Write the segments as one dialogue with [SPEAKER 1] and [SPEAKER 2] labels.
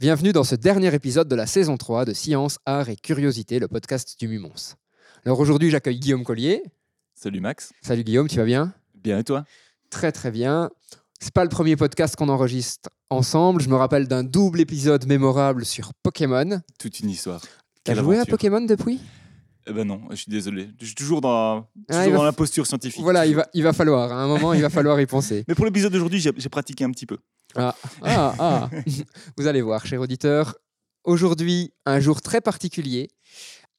[SPEAKER 1] bienvenue dans ce dernier épisode de la saison 3 de Science, Art et Curiosité, le podcast du Mumons. Alors aujourd'hui, j'accueille Guillaume Collier.
[SPEAKER 2] Salut Max.
[SPEAKER 1] Salut Guillaume, tu vas bien?
[SPEAKER 2] Bien et toi?
[SPEAKER 1] Très très bien. C'est pas le premier podcast qu'on enregistre ensemble. Je me rappelle d'un double épisode mémorable sur Pokémon.
[SPEAKER 2] Toute une histoire.
[SPEAKER 1] T'as
[SPEAKER 2] Quelle
[SPEAKER 1] joué à. Pokémon depuis?
[SPEAKER 2] Eh ben non, je suis désolé. Je suis toujours dans,
[SPEAKER 1] Ah,
[SPEAKER 2] toujours dans la posture scientifique.
[SPEAKER 1] Voilà, il va, il va falloir. À un moment, il va falloir y penser.
[SPEAKER 2] Mais pour l'épisode d'aujourd'hui, j'ai j'ai pratiqué un petit peu.
[SPEAKER 1] Ah, ah, ah. Vous allez voir, chers auditeurs. Aujourd'hui, un jour très particulier.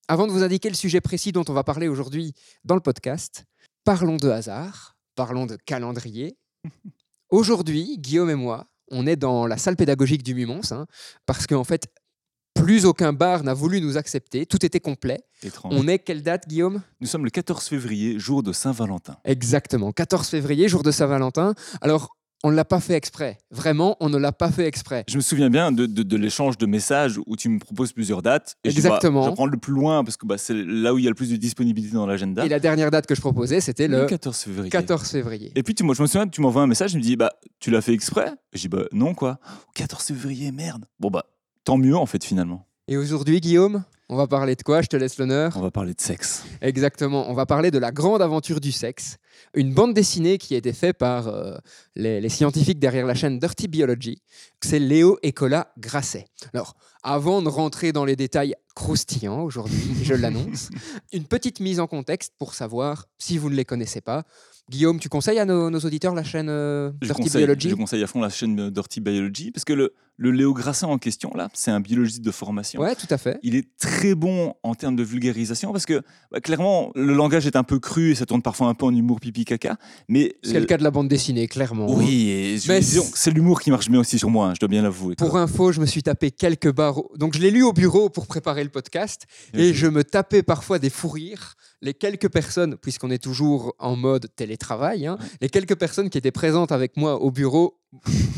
[SPEAKER 1] Avant de vous indiquer le sujet précis dont on va parler aujourd'hui dans le podcast, parlons de hasard, parlons de calendrier. Aujourd'hui, Guillaume et moi, on est dans la salle pédagogique du Mumons, hein, parce qu'en fait, plus aucun bar n'a voulu nous accepter. Tout était complet.
[SPEAKER 2] Étrange.
[SPEAKER 1] On est quelle date, Guillaume?
[SPEAKER 2] Nous sommes le 14 février, jour de Saint-Valentin.
[SPEAKER 1] Exactement, 14 février, jour de Saint-Valentin. Alors, on ne l'a pas fait exprès. Vraiment, on ne l'a pas fait exprès.
[SPEAKER 2] Je me souviens bien de, de- de l'échange de messages où tu me proposes plusieurs dates. Et je bah,
[SPEAKER 1] Exactement.
[SPEAKER 2] je vais prendre le plus loin parce que bah, c'est là où il y a le plus de disponibilité dans l'agenda.
[SPEAKER 1] Et la dernière date que je proposais, c'était le
[SPEAKER 2] 14 février.
[SPEAKER 1] 14 février.
[SPEAKER 2] Et puis tu, moi, je me souviens, tu m'envoies un message, je me dis, bah, tu l'as fait exprès? Je dis, bah, non, quoi. 14 février, merde. Bon, bah, tant mieux, en fait, finalement.
[SPEAKER 1] Et aujourd'hui, Guillaume, on va parler de quoi? Je te laisse l'honneur.
[SPEAKER 2] On va parler de sexe.
[SPEAKER 1] Exactement, on va parler de la grande aventure du sexe, une bande dessinée qui a été faite par euh, les, les scientifiques derrière la chaîne Dirty Biology. C'est Léo et Cola Grasset. Alors, avant de rentrer dans les détails croustillants aujourd'hui, je l'annonce, une petite mise en contexte pour savoir si vous ne les connaissez pas. Guillaume, tu conseilles à nos, nos auditeurs la chaîne euh, Dirty Biology?
[SPEAKER 2] je conseille à fond la chaîne euh, Dirty Biology parce que le, le Léo Grassin en question, là, c'est un biologiste de formation.
[SPEAKER 1] Ouais, tout à fait.
[SPEAKER 2] Il est très bon en termes de vulgarisation parce que bah, clairement, le langage est un peu cru et ça tourne parfois un peu en humour pipi caca. Mais
[SPEAKER 1] C'est le cas de la bande dessinée, clairement. hein.
[SPEAKER 2] Oui, disons,
[SPEAKER 1] c'est-
[SPEAKER 2] l'humour qui marche bien aussi sur moi, hein, je dois bien l'avouer. quoi.
[SPEAKER 1] Pour info, je me suis tapé quelques barres. Donc, je l'ai lu au bureau pour préparer le podcast. Et je me tapais parfois des fous rires. Les quelques personnes, puisqu'on est toujours en mode télétravail, hein, les quelques personnes qui étaient présentes avec moi au bureau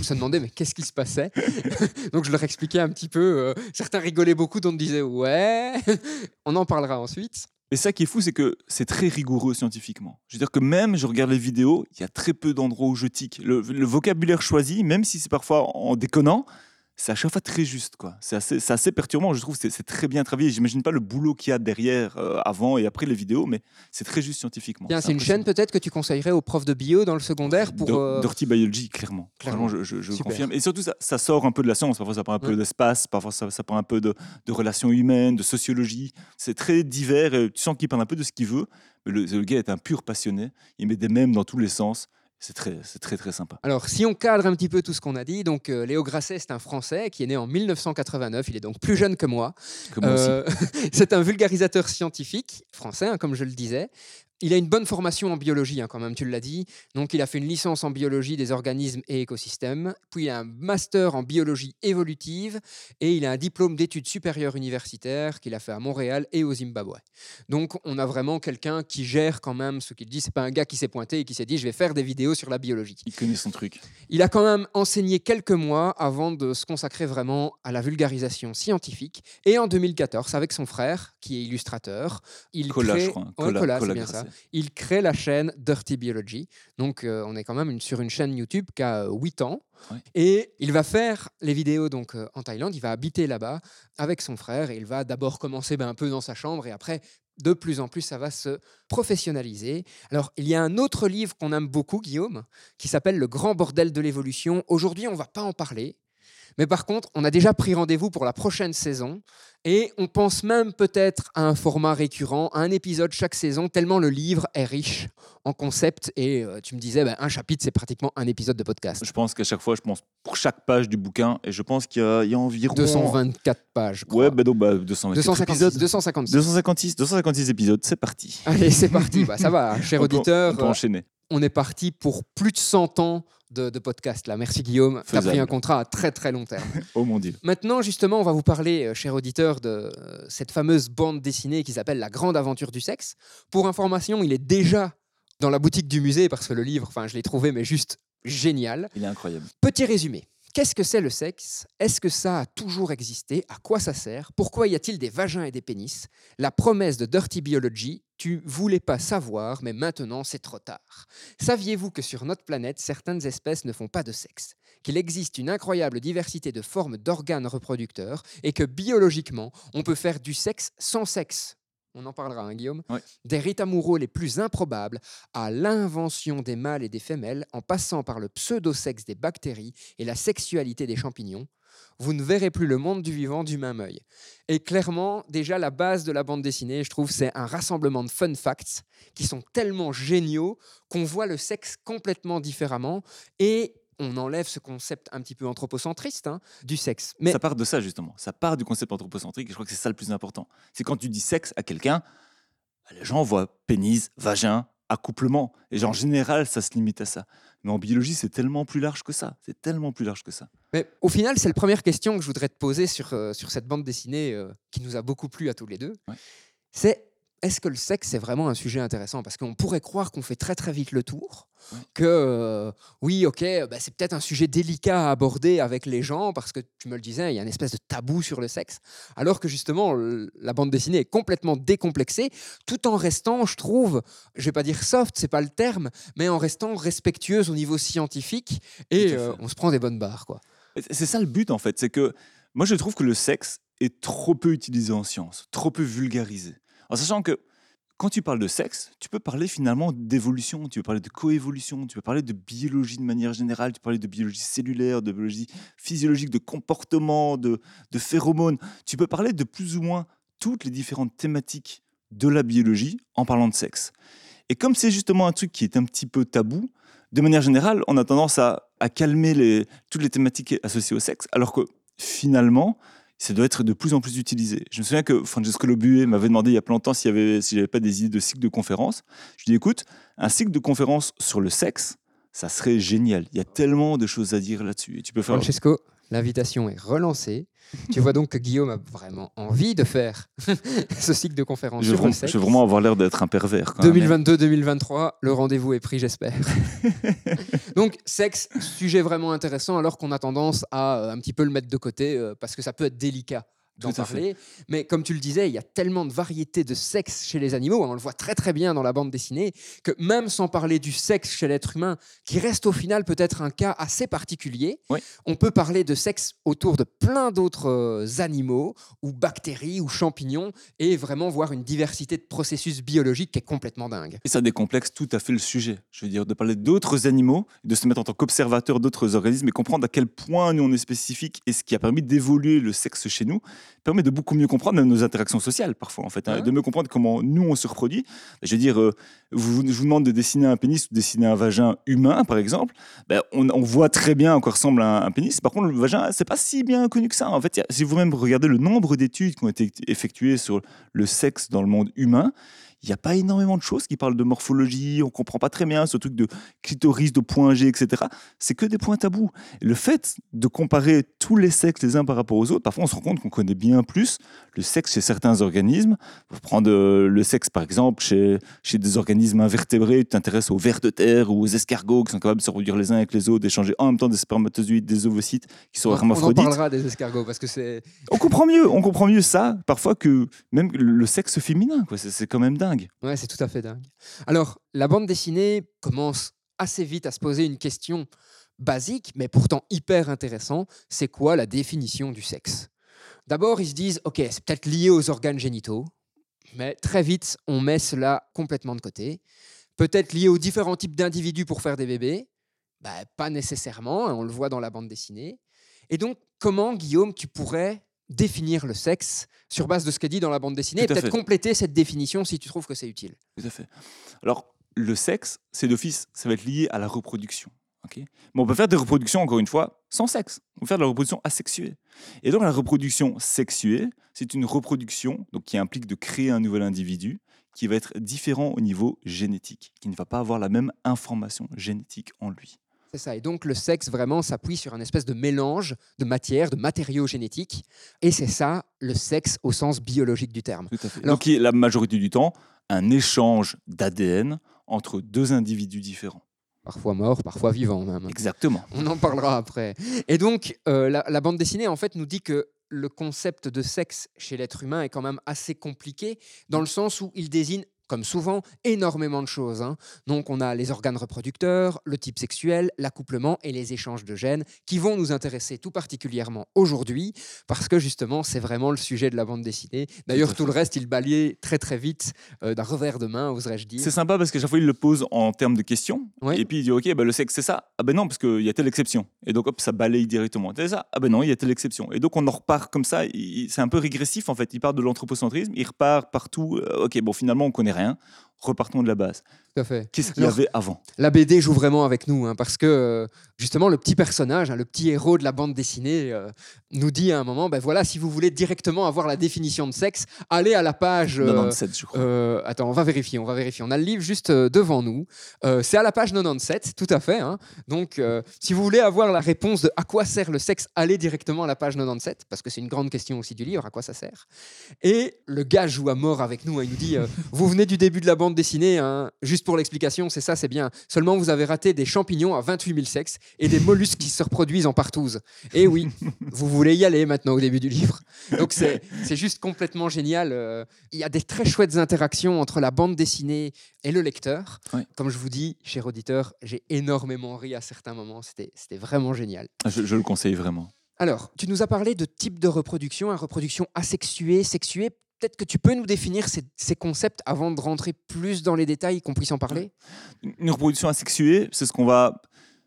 [SPEAKER 1] se demandaient mais qu'est-ce qui se passait? Donc, je leur expliquais un petit peu. euh, certains rigolaient beaucoup, d'autres disaient ouais. On en parlera ensuite.
[SPEAKER 2] Et ça qui est fou, c'est que c'est très rigoureux scientifiquement. Je veux dire que même, je regarde les vidéos, il y a très peu d'endroits où je tique. Le, le vocabulaire choisi, même si c'est parfois en déconnant, c'est à chaque fois très juste. quoi. C'est assez, c'est assez perturbant, je trouve. C'est c'est très bien travaillé. J'imagine pas le boulot qu'il y a derrière, euh, avant et après les vidéos, mais c'est très juste scientifiquement.
[SPEAKER 1] C'est une chaîne peut-être que tu conseillerais aux profs de bio dans le secondaire pour. Euh,
[SPEAKER 2] Dirty Biology, clairement.
[SPEAKER 1] clairement.
[SPEAKER 2] Je, je- je
[SPEAKER 1] Super.
[SPEAKER 2] confirme. Et surtout, ça, ça sort un peu de la science. Parfois, ça prend un peu
[SPEAKER 1] Ouais.
[SPEAKER 2] d'espace. Parfois, ça, ça prend un peu de, de relations humaines, de sociologie. C'est très divers. et tu sens qu'il parle un peu de ce qu'il veut. Mais le, le gars est un pur passionné. Il met des mèmes dans tous les sens. C'est très, très, très sympa.
[SPEAKER 1] Alors, si on cadre un petit peu tout ce qu'on a dit, donc euh, Léo Grasset, c'est un Français qui est né en 1989, il est donc plus jeune que moi. Euh, c'est un vulgarisateur scientifique français, hein, comme je le disais. Il a une bonne formation en biologie, hein, quand même, tu l'as dit. Donc, il a fait une licence en biologie des organismes et écosystèmes. Puis, il a un master en biologie évolutive et il a un diplôme d'études supérieures universitaires qu'il a fait à Montréal et au Zimbabwe. Donc, on a vraiment quelqu'un qui gère quand même ce qu'il dit. C'est pas un gars qui s'est pointé et qui s'est dit je vais faire des vidéos sur la biologie.
[SPEAKER 2] Il connaît son truc.
[SPEAKER 1] Il a quand même enseigné quelques mois avant de se consacrer vraiment à la vulgarisation scientifique. Et en 2014, avec son frère, qui est illustrateur, il
[SPEAKER 2] Colas,
[SPEAKER 1] crée...
[SPEAKER 2] je crois.
[SPEAKER 1] c'est
[SPEAKER 2] Colas
[SPEAKER 1] bien ça. Il crée la chaîne Dirty Biology. Donc, euh, on est quand même une- sur une chaîne YouTube qui a 8 ans.
[SPEAKER 2] Ouais.
[SPEAKER 1] Et il va faire les vidéos donc euh, en Thaïlande. Il va habiter là-bas avec son frère. Et il va d'abord commencer ben, un peu dans sa chambre. Et après, de plus en plus, ça va se professionnaliser. Alors, il y a un autre livre qu'on aime beaucoup, Guillaume, qui s'appelle Le grand bordel de l'évolution. Aujourd'hui, on va pas en parler. Mais par contre, on a déjà pris rendez-vous pour la prochaine saison et on pense même peut-être à un format récurrent, à un épisode chaque saison, tellement le livre est riche en concepts. Et euh, tu me disais, ben, un chapitre, c'est pratiquement un épisode de podcast.
[SPEAKER 2] Je pense qu'à chaque fois, je pense pour chaque page du bouquin, et je pense qu'il y, a- il y a environ.
[SPEAKER 1] 224 pages.
[SPEAKER 2] Ouais, bah bah 224
[SPEAKER 1] 256,
[SPEAKER 2] épisodes.
[SPEAKER 1] 256.
[SPEAKER 2] 256, 256 épisodes, c'est parti.
[SPEAKER 1] Allez, c'est parti. Bah, ça va, cher
[SPEAKER 2] On peut-
[SPEAKER 1] auditeur.
[SPEAKER 2] On peut enchaîner.
[SPEAKER 1] on est parti pour plus de 100 ans de, de podcast là. Merci Guillaume. Tu as pris un contrat à très très long terme.
[SPEAKER 2] Oh mon dieu.
[SPEAKER 1] Maintenant, justement, on va vous parler, euh, cher auditeur, de euh, cette fameuse bande dessinée qui s'appelle La Grande Aventure du Sexe. Pour information, il est déjà dans la boutique du musée parce que le livre, enfin, je l'ai trouvé, mais juste génial.
[SPEAKER 2] Il est incroyable.
[SPEAKER 1] Petit résumé. Qu'est-ce que c'est le sexe? Est-ce que ça a toujours existé? À quoi ça sert? Pourquoi y a-t-il des vagins et des pénis? La promesse de Dirty Biology, tu voulais pas savoir, mais maintenant c'est trop tard. Saviez-vous que sur notre planète, certaines espèces ne font pas de sexe? Qu'il existe une incroyable diversité de formes d'organes reproducteurs et que biologiquement, on peut faire du sexe sans sexe? On en parlera, hein, Guillaume,
[SPEAKER 2] Ouais.
[SPEAKER 1] des rites amoureux les plus improbables à l'invention des mâles et des femelles, en passant par le pseudo-sexe des bactéries et la sexualité des champignons, vous ne verrez plus le monde du vivant du même œil. Et clairement, déjà, la base de la bande dessinée, je trouve, c'est un rassemblement de fun facts qui sont tellement géniaux qu'on voit le sexe complètement différemment et on enlève ce concept un petit peu anthropocentriste hein, du sexe. Mais
[SPEAKER 2] Ça part de ça, justement. Ça part du concept anthropocentrique, et je crois que c'est ça le plus important. C'est quand tu dis sexe à quelqu'un, bah, les gens voient pénis, vagin, accouplement. Et en général, ça se limite à ça. Mais en biologie, c'est tellement plus large que ça. C'est tellement plus large que ça.
[SPEAKER 1] Mais au final, c'est la première question que je voudrais te poser sur, euh, sur cette bande dessinée euh, qui nous a beaucoup plu à tous les deux.
[SPEAKER 2] Ouais.
[SPEAKER 1] C'est est-ce que le sexe c'est vraiment un sujet intéressant? Parce qu'on pourrait croire qu'on fait très très vite le tour,
[SPEAKER 2] Ouais.
[SPEAKER 1] que euh, oui, ok, bah, c'est peut-être un sujet délicat à aborder avec les gens parce que tu me le disais, il y a une espèce de tabou sur le sexe, alors que justement la bande dessinée est complètement décomplexée, tout en restant, je trouve, je vais pas dire soft, c'est pas le terme, mais en restant respectueuse au niveau scientifique et euh, on se prend des bonnes barres quoi.
[SPEAKER 2] C'est ça le but, en fait. C'est que moi, je trouve que le sexe est trop peu utilisé en science, trop peu vulgarisé. En sachant que quand tu parles de sexe, tu peux parler finalement d'évolution, tu peux parler de coévolution, tu peux parler de biologie de manière générale, tu peux parler de biologie cellulaire, de biologie physiologique, de comportement, de, phéromones. Tu peux parler de plus ou moins toutes les différentes thématiques de la biologie en parlant de sexe. Et comme c'est justement un truc qui est un petit peu tabou, de manière générale, on a tendance à, calmer toutes les thématiques associées au sexe, alors que finalement, ça doit être de plus en plus utilisé. Je me souviens que Francesco Lobue m'avait demandé il y a plein de temps s'il avait, si j'avais pas des idées de cycle de conférences. Je lui ai dit, écoute, un cycle de conférences sur le sexe, ça serait génial. Il y a tellement de choses à dire là-dessus. Et tu peux faire.
[SPEAKER 1] Francesco, l'invitation est relancée. tu vois donc que Guillaume a vraiment envie de faire ce cycle de conférences
[SPEAKER 2] Je
[SPEAKER 1] sur le
[SPEAKER 2] vraiment,
[SPEAKER 1] sexe.
[SPEAKER 2] je veux vraiment avoir l'air d'être un pervers. quand même.
[SPEAKER 1] 2022-2023, le rendez-vous est pris, j'espère. Donc, sexe, sujet vraiment intéressant, alors qu'on a tendance à euh, un petit peu le mettre de côté, euh, parce que ça peut être délicat d'en
[SPEAKER 2] fait.
[SPEAKER 1] parler. Mais comme tu le disais, il y a tellement de variétés de sexe chez les animaux, on le voit très très bien dans la bande dessinée, que même sans parler du sexe chez l'être humain, qui reste au final peut-être un cas assez particulier,
[SPEAKER 2] Oui.
[SPEAKER 1] on peut parler de sexe autour de plein d'autres euh, animaux, ou bactéries, ou champignons, et vraiment voir une diversité de processus biologiques qui est complètement dingue.
[SPEAKER 2] Et ça décomplexe tout à fait le sujet. Je veux dire, de parler d'autres animaux, de se mettre en tant qu'observateur d'autres organismes et comprendre à quel point nous on est spécifique et ce qui a permis d'évoluer le sexe chez nous permet de beaucoup mieux comprendre même nos interactions sociales parfois en fait, hein, de mieux comprendre comment nous on se reproduit. Je veux dire, euh, vous, je vous demande de dessiner un pénis ou de dessiner un vagin humain par exemple, ben, on, on voit très bien à quoi ressemble un, un pénis. Par contre, le vagin, c'est pas si bien connu que ça. En fait, a- si vous-même regardez le nombre d'études qui ont été effectuées sur le sexe dans le monde humain, il n'y a pas énormément de choses qui parlent de morphologie, on comprend pas très bien ce truc de clitoris, de point G, etc. C'est que des points tabous. Le fait de comparer tous les sexes les uns par rapport aux autres, parfois on se rend compte qu'on connaît bien plus le sexe chez certains organismes. Pour prendre euh, le sexe par exemple chez, chez des organismes invertébrés, tu t'intéresses aux vers de terre ou aux escargots qui sont capables de se reproduire les uns avec les autres, d'échanger en même temps des spermatozoïdes, des ovocytes qui sont
[SPEAKER 1] On, on en
[SPEAKER 2] hermaphrodites.
[SPEAKER 1] parlera des escargots parce que c'est.
[SPEAKER 2] On comprend mieux, on comprend mieux ça parfois que même le sexe féminin. c'est quand même dingue.
[SPEAKER 1] C'est tout à fait dingue. Alors, la bande dessinée commence assez vite à se poser une question basique, mais pourtant hyper intéressant. C'est quoi la définition du sexe? D'abord, ils se disent, ok, c'est peut-être lié aux organes génitaux, mais très vite, on met cela complètement de côté. Peut-être lié aux différents types d'individus pour faire des bébés? Bah, Pas nécessairement, hein, on le voit dans la bande dessinée. Et donc, comment, Guillaume, tu pourrais définir le sexe sur base de ce qu'est dit dans la bande dessinée et peut-être compléter cette définition si tu trouves que c'est utile
[SPEAKER 2] Tout à fait. Alors, le sexe, c'est d'office, ça va être lié à la reproduction. Mais on peut faire des reproductions, encore une fois, sans sexe. On peut faire de la reproduction asexuée. Et donc, la reproduction sexuée, c'est une reproduction donc, qui implique de créer un nouvel individu qui va être différent au niveau génétique, qui ne va pas avoir la même information génétique en lui.
[SPEAKER 1] C'est ça. Et donc le sexe vraiment s'appuie sur un espèce de mélange de matière, de matériaux génétiques. Et c'est ça le sexe au sens biologique du terme.
[SPEAKER 2] Tout à fait.
[SPEAKER 1] Alors-
[SPEAKER 2] Donc, la majorité du temps, un échange d'ADN entre deux individus différents.
[SPEAKER 1] Parfois mort, parfois vivant même.
[SPEAKER 2] Exactement.
[SPEAKER 1] On en parlera après. Et donc, euh, la, la bande dessinée, en fait, nous dit que le concept de sexe chez l'être humain est quand même assez compliqué, dans le sens où il désigne, comme souvent, énormément de choses. hein. Donc, on a les organes reproducteurs, le type sexuel, l'accouplement et les échanges de gènes, qui vont nous intéresser tout particulièrement aujourd'hui, parce que justement, c'est vraiment le sujet de la bande dessinée. D'ailleurs,
[SPEAKER 2] Tout
[SPEAKER 1] le reste, il balayait très très vite, euh, d'un revers de main, oserais-je dire.
[SPEAKER 2] C'est sympa parce qu'à chaque fois, il le pose en termes de questions.
[SPEAKER 1] Oui.
[SPEAKER 2] Et puis, il dit Ok, bah, le sexe, c'est ça? Ah ben non, parce qu'il y a telle exception. Et donc, hop, ça balaye directement. C'est ça? Ah ben non, il y a telle exception. Et donc, on en repart comme ça. C'est un peu régressif, en fait. Il part de l'anthropocentrisme, il repart partout. Euh, ok, bon, finalement, on connaît rien. Repartons de la base.
[SPEAKER 1] Tout à fait.
[SPEAKER 2] Qu'est-ce qu'il y avait avant?
[SPEAKER 1] la BD joue vraiment avec nous, hein, parce que euh, justement le petit personnage, hein, le petit héros de la bande dessinée, euh, nous dit à un moment, ben voilà, si vous voulez directement avoir la définition de sexe, allez à la page. euh,
[SPEAKER 2] 97, je crois.
[SPEAKER 1] euh, attends, on va vérifier, on va vérifier. On a le livre juste euh, devant nous. Euh, c'est à la page 97, tout à fait. hein. Donc, euh, si vous voulez avoir la réponse de à quoi sert le sexe, allez directement à la page 97, parce que c'est une grande question aussi du livre, à quoi ça sert? Et le gars joue à mort avec nous. Il nous dit, euh, vous venez du début de la bande dessinée, hein, juste pour l'explication, c'est ça, c'est bien. Seulement, vous avez raté des champignons à 28 000 sexes et des mollusques qui se reproduisent en partouze. Et oui, vous voulez y aller maintenant au début du livre. Donc c'est juste complètement génial. euh, Il y a des très chouettes interactions entre la bande dessinée et le lecteur. Comme je vous dis, cher auditeur, j'ai énormément ri à certains moments. C'était vraiment génial.
[SPEAKER 2] Je, je le conseille vraiment.
[SPEAKER 1] Alors, tu nous as parlé de type de reproduction, une reproduction asexuée, sexuée. Peut-être que tu peux nous définir ces, ces concepts avant de rentrer plus dans les détails, qu'on puisse en parler?
[SPEAKER 2] Une reproduction asexuée, c'est ce qu'on va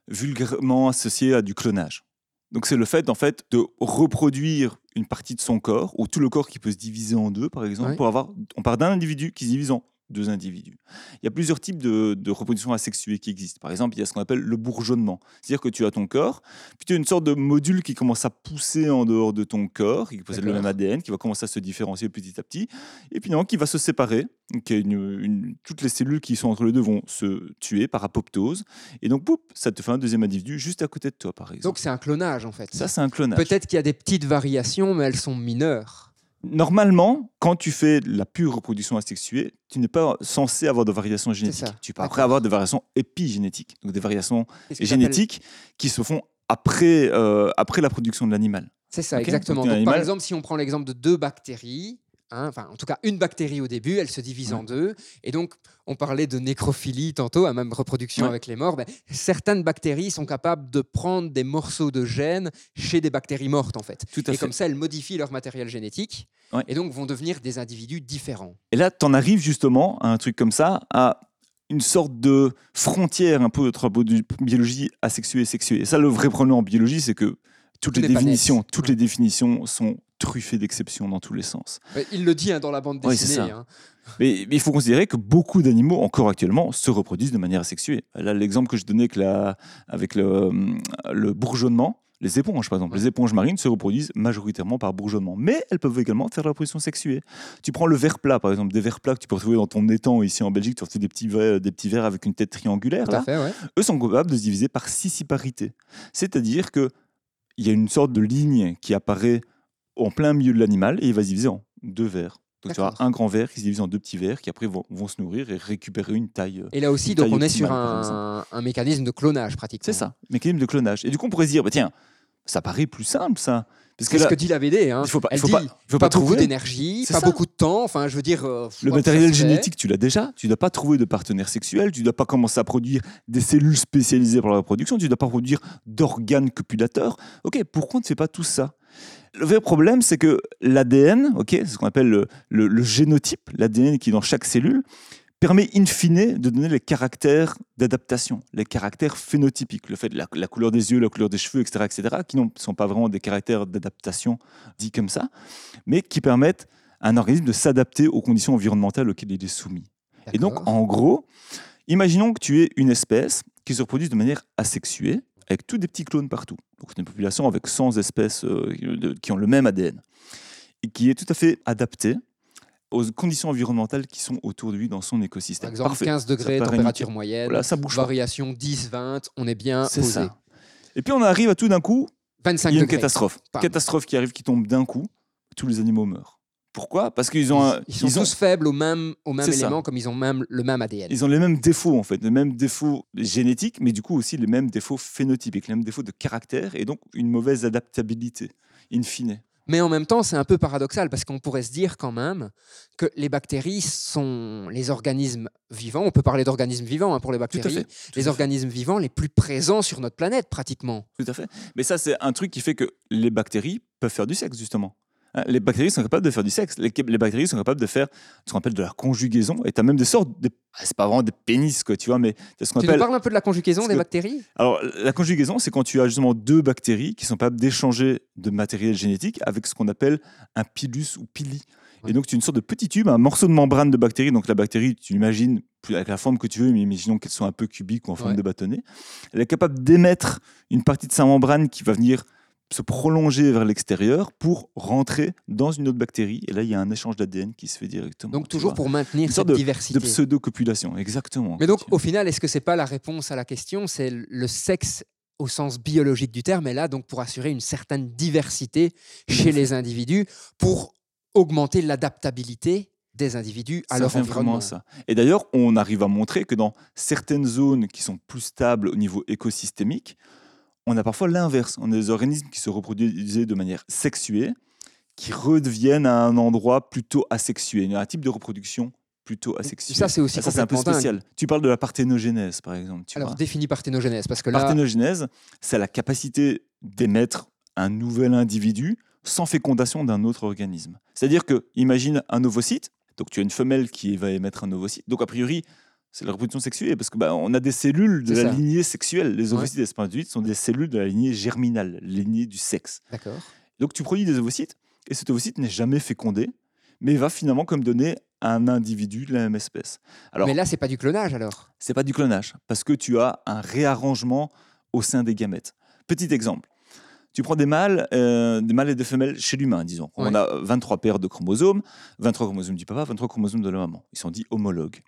[SPEAKER 2] vulgairement associer à du clonage. Donc c'est le fait en fait de reproduire une partie de son corps ou tout le corps qui peut se diviser en deux par exemple
[SPEAKER 1] Ouais.
[SPEAKER 2] pour avoir on part d'un individu qui se divise en deux individus. Il y a plusieurs types de, de reproduction asexuée qui existent. Par exemple, il y a ce qu'on appelle le bourgeonnement. C'est-à-dire que tu as ton corps, puis tu as une sorte de module qui commence à pousser en dehors de ton corps, qui possède le même ADN, qui va commencer à se différencier petit à petit, et puis non, qui va se séparer. Donc, une- une- toutes les cellules qui sont entre les deux vont se tuer par apoptose. Et donc, poup, ça te fait un deuxième individu juste à côté de toi, par exemple.
[SPEAKER 1] Donc c'est un clonage en fait.
[SPEAKER 2] ça, c'est un clonage.
[SPEAKER 1] Peut-être qu'il y a des petites variations, mais elles sont mineures.
[SPEAKER 2] Normalement, quand tu fais la pure reproduction asexuée, tu n'es pas censé avoir de variations génétiques. Tu peux après avoir des variations épigénétiques, donc des variations génétiques qui se font après, euh, après la production de l'animal.
[SPEAKER 1] C'est ça, exactement.
[SPEAKER 2] donc un
[SPEAKER 1] Donc, par exemple, si on prend l'exemple de deux bactéries, hein, enfin, en tout cas, une bactérie au début, elle se divise en deux. Et donc, on parlait de nécrophilie tantôt, à même reproduction
[SPEAKER 2] Ouais.
[SPEAKER 1] avec les morts. Ben, certaines bactéries sont capables de prendre des morceaux de gènes chez des bactéries mortes, en fait.
[SPEAKER 2] Tout à
[SPEAKER 1] Et
[SPEAKER 2] fait.
[SPEAKER 1] comme ça, elles modifient leur matériel génétique
[SPEAKER 2] Ouais.
[SPEAKER 1] et donc vont devenir des individus différents.
[SPEAKER 2] Et là, tu en arrives justement à un truc comme ça, à une sorte de frontière un peu entre biologie asexuée et sexuée. Et ça, le vrai problème en biologie, c'est que toutes
[SPEAKER 1] Tout
[SPEAKER 2] les définitions, toutes les définitions sont truffées d'exceptions dans tous les sens.
[SPEAKER 1] Il le dit hein, dans la bande dessinée. hein.
[SPEAKER 2] Mais, mais il faut considérer que beaucoup d'animaux, encore actuellement, se reproduisent de manière asexuée. Là, l'exemple que je donnais avec, la- avec le, le bourgeonnement, les éponges, par exemple. Les éponges marines se reproduisent majoritairement par bourgeonnement, mais elles peuvent également faire de la reproduction sexuée. Tu prends le verre plat, par exemple, des verres plats que tu peux retrouver dans ton étang ici en Belgique, tu retrouves des petits verres, des petits verres avec une tête triangulaire. Là
[SPEAKER 1] fait, ouais.
[SPEAKER 2] eux sont capables de se diviser par scissiparité. C'est-à-dire que il y a une sorte de ligne qui apparaît en plein milieu de l'animal et il va se diviser en deux vers. Donc tu auras
[SPEAKER 1] D'accord.
[SPEAKER 2] un grand verre qui se divise en deux petits verres qui après vont, vont se nourrir et récupérer une taille.
[SPEAKER 1] Et là aussi, donc on est sur un, un mécanisme de clonage pratiquement.
[SPEAKER 2] C'est ça, mécanisme de clonage. Et du coup, on pourrait se dire, bah, tiens, ça paraît plus simple ça.
[SPEAKER 1] C'est ce que dit la BD. Hein.
[SPEAKER 2] il faut pas,
[SPEAKER 1] Elle
[SPEAKER 2] faut
[SPEAKER 1] dit
[SPEAKER 2] pas, faut
[SPEAKER 1] pas,
[SPEAKER 2] pas
[SPEAKER 1] beaucoup
[SPEAKER 2] trouver.
[SPEAKER 1] d'énergie, pas
[SPEAKER 2] ça.
[SPEAKER 1] beaucoup de temps. Enfin, je veux dire, euh,
[SPEAKER 2] Le matériel génétique, tu l'as déjà. Tu ne dois pas trouver de partenaire sexuel. Tu ne dois pas commencer à produire des cellules spécialisées pour la reproduction. Tu ne dois pas produire d'organes copulateurs. Ok, pourquoi on ne fait pas tout ça? Le vrai problème, c'est que l'ADN, ok, c'est ce qu'on appelle le, le- le génotype, l'ADN qui est dans chaque cellule, permet in fine de donner les caractères d'adaptation, les caractères phénotypiques, le fait de la, la couleur des yeux, la couleur des cheveux, etc., etc., qui ne sont pas vraiment des caractères d'adaptation dits comme ça, mais qui permettent à un organisme de s'adapter aux conditions environnementales auxquelles il est soumis. Et donc, en gros, imaginons que tu es une espèce qui se reproduise de manière asexuée, avec tous des petits clones partout. Donc, c'est une population avec 100 espèces euh, de- qui ont le même ADN, et qui est tout à fait adaptée aux conditions environnementales qui sont autour de lui dans son
[SPEAKER 1] Par
[SPEAKER 2] écosystème.
[SPEAKER 1] exemple,
[SPEAKER 2] Parfait.
[SPEAKER 1] 15 degrés, température moyenne,
[SPEAKER 2] Voilà, ça bouge
[SPEAKER 1] variation 10, 20, on est bien
[SPEAKER 2] C'est
[SPEAKER 1] posé.
[SPEAKER 2] ça. Et puis on arrive à tout d'un coup,
[SPEAKER 1] 25
[SPEAKER 2] il y a une
[SPEAKER 1] degrés.
[SPEAKER 2] catastrophe.
[SPEAKER 1] Bam.
[SPEAKER 2] Catastrophe qui arrive, qui tombe d'un coup. Tous les animaux meurent. Pourquoi? Parce qu'ils ont, un-
[SPEAKER 1] Ils, sont
[SPEAKER 2] ils ont-
[SPEAKER 1] tous faibles au même, au même
[SPEAKER 2] ça.
[SPEAKER 1] élément, comme ils ont même, le même ADN.
[SPEAKER 2] Ils ont les mêmes défauts, en fait, les mêmes défauts génétiques, mais du coup aussi les mêmes défauts phénotypiques, les mêmes défauts de caractère, et donc une mauvaise adaptabilité, in fine.
[SPEAKER 1] Mais en même temps, c'est un peu paradoxal parce qu'on pourrait se dire quand même que les bactéries sont les organismes vivants. On peut parler d'organismes vivants hein, pour les bactéries.
[SPEAKER 2] tout
[SPEAKER 1] Les
[SPEAKER 2] fait,
[SPEAKER 1] organismes vivants les plus présents sur notre planète, pratiquement.
[SPEAKER 2] Tout à fait. Mais ça, c'est un truc qui fait que les bactéries peuvent faire du sexe, justement. Hein, Les bactéries sont capables de faire du sexe. Les, les bactéries sont capables de faire ce qu'on appelle de la conjugaison. Et tu as même des sortes de. ah, C'est pas vraiment des pénis, quoi, tu vois, mais c'est ce qu'on
[SPEAKER 1] Tu nous
[SPEAKER 2] appelle.
[SPEAKER 1] parles un peu de la conjugaison des
[SPEAKER 2] que-
[SPEAKER 1] bactéries?
[SPEAKER 2] Alors, la conjugaison, c'est quand tu as justement deux bactéries qui sont capables d'échanger de matériel génétique avec ce qu'on appelle un pilus ou pili. Et donc, tu as une sorte de petit tube, un morceau de membrane de bactérie. Donc, la bactérie, tu l'imagines plus avec la forme que tu veux, mais imaginons qu'elle soit un peu cubique ou en forme
[SPEAKER 1] Ouais.
[SPEAKER 2] de bâtonnet. Elle est capable d'émettre une partie de sa membrane qui va venir se prolonger vers l'extérieur pour rentrer dans une autre bactérie. Et là, il y a un échange d'ADN qui se fait directement.
[SPEAKER 1] Donc toujours
[SPEAKER 2] vois.
[SPEAKER 1] pour maintenir
[SPEAKER 2] Une
[SPEAKER 1] cette
[SPEAKER 2] sorte de
[SPEAKER 1] diversité.
[SPEAKER 2] pseudo-copulation, exactement.
[SPEAKER 1] Mais donc au final, est-ce que c'est pas la réponse à la question? C'est le sexe au sens biologique du terme, et là donc pour assurer une certaine diversité chez les individus, pour augmenter l'adaptabilité des individus à
[SPEAKER 2] Ça
[SPEAKER 1] leur environnement.
[SPEAKER 2] ça. Et d'ailleurs, on arrive à montrer que dans certaines zones qui sont plus stables au niveau écosystémique, on a parfois l'inverse. On a des organismes qui se reproduisaient de manière sexuée, qui redeviennent à un endroit plutôt asexué. Un type de reproduction plutôt asexué.
[SPEAKER 1] Ça, c'est aussi
[SPEAKER 2] Ah, ça, c'est un peu
[SPEAKER 1] dingue.
[SPEAKER 2] spécial. Tu parles de la parthénogenèse, par exemple. Tu
[SPEAKER 1] Alors
[SPEAKER 2] vois.
[SPEAKER 1] définis parthénogenèse, parce que là,
[SPEAKER 2] Parthénogenèse, c'est la capacité d'émettre un nouvel individu sans fécondation d'un autre organisme. C'est-à-dire que, imagine un ovocyte, donc tu as une femelle qui va émettre un ovocyte, donc a priori, c'est la reproduction sexuée, parce que bah, on a des cellules de la
[SPEAKER 1] ça.
[SPEAKER 2] lignée sexuelle. Les
[SPEAKER 1] Ouais.
[SPEAKER 2] ovocytes et les spermatozoïdes sont des cellules de la lignée germinale, lignée du sexe.
[SPEAKER 1] d'accord.
[SPEAKER 2] Donc tu produis des ovocytes, et cet ovocyte n'est jamais fécondé, mais va finalement comme donner un individu de la même espèce. Alors,
[SPEAKER 1] Mais là, c'est pas du clonage alors?
[SPEAKER 2] c'est pas du clonage, parce que tu as un réarrangement au sein des gamètes. Petit exemple. Tu prends des mâles, euh, des mâles et des femelles chez l'humain, disons. On
[SPEAKER 1] Ouais.
[SPEAKER 2] a 23 paires de chromosomes, 23 chromosomes du papa, 23 chromosomes de la maman. Ils sont dits homologues.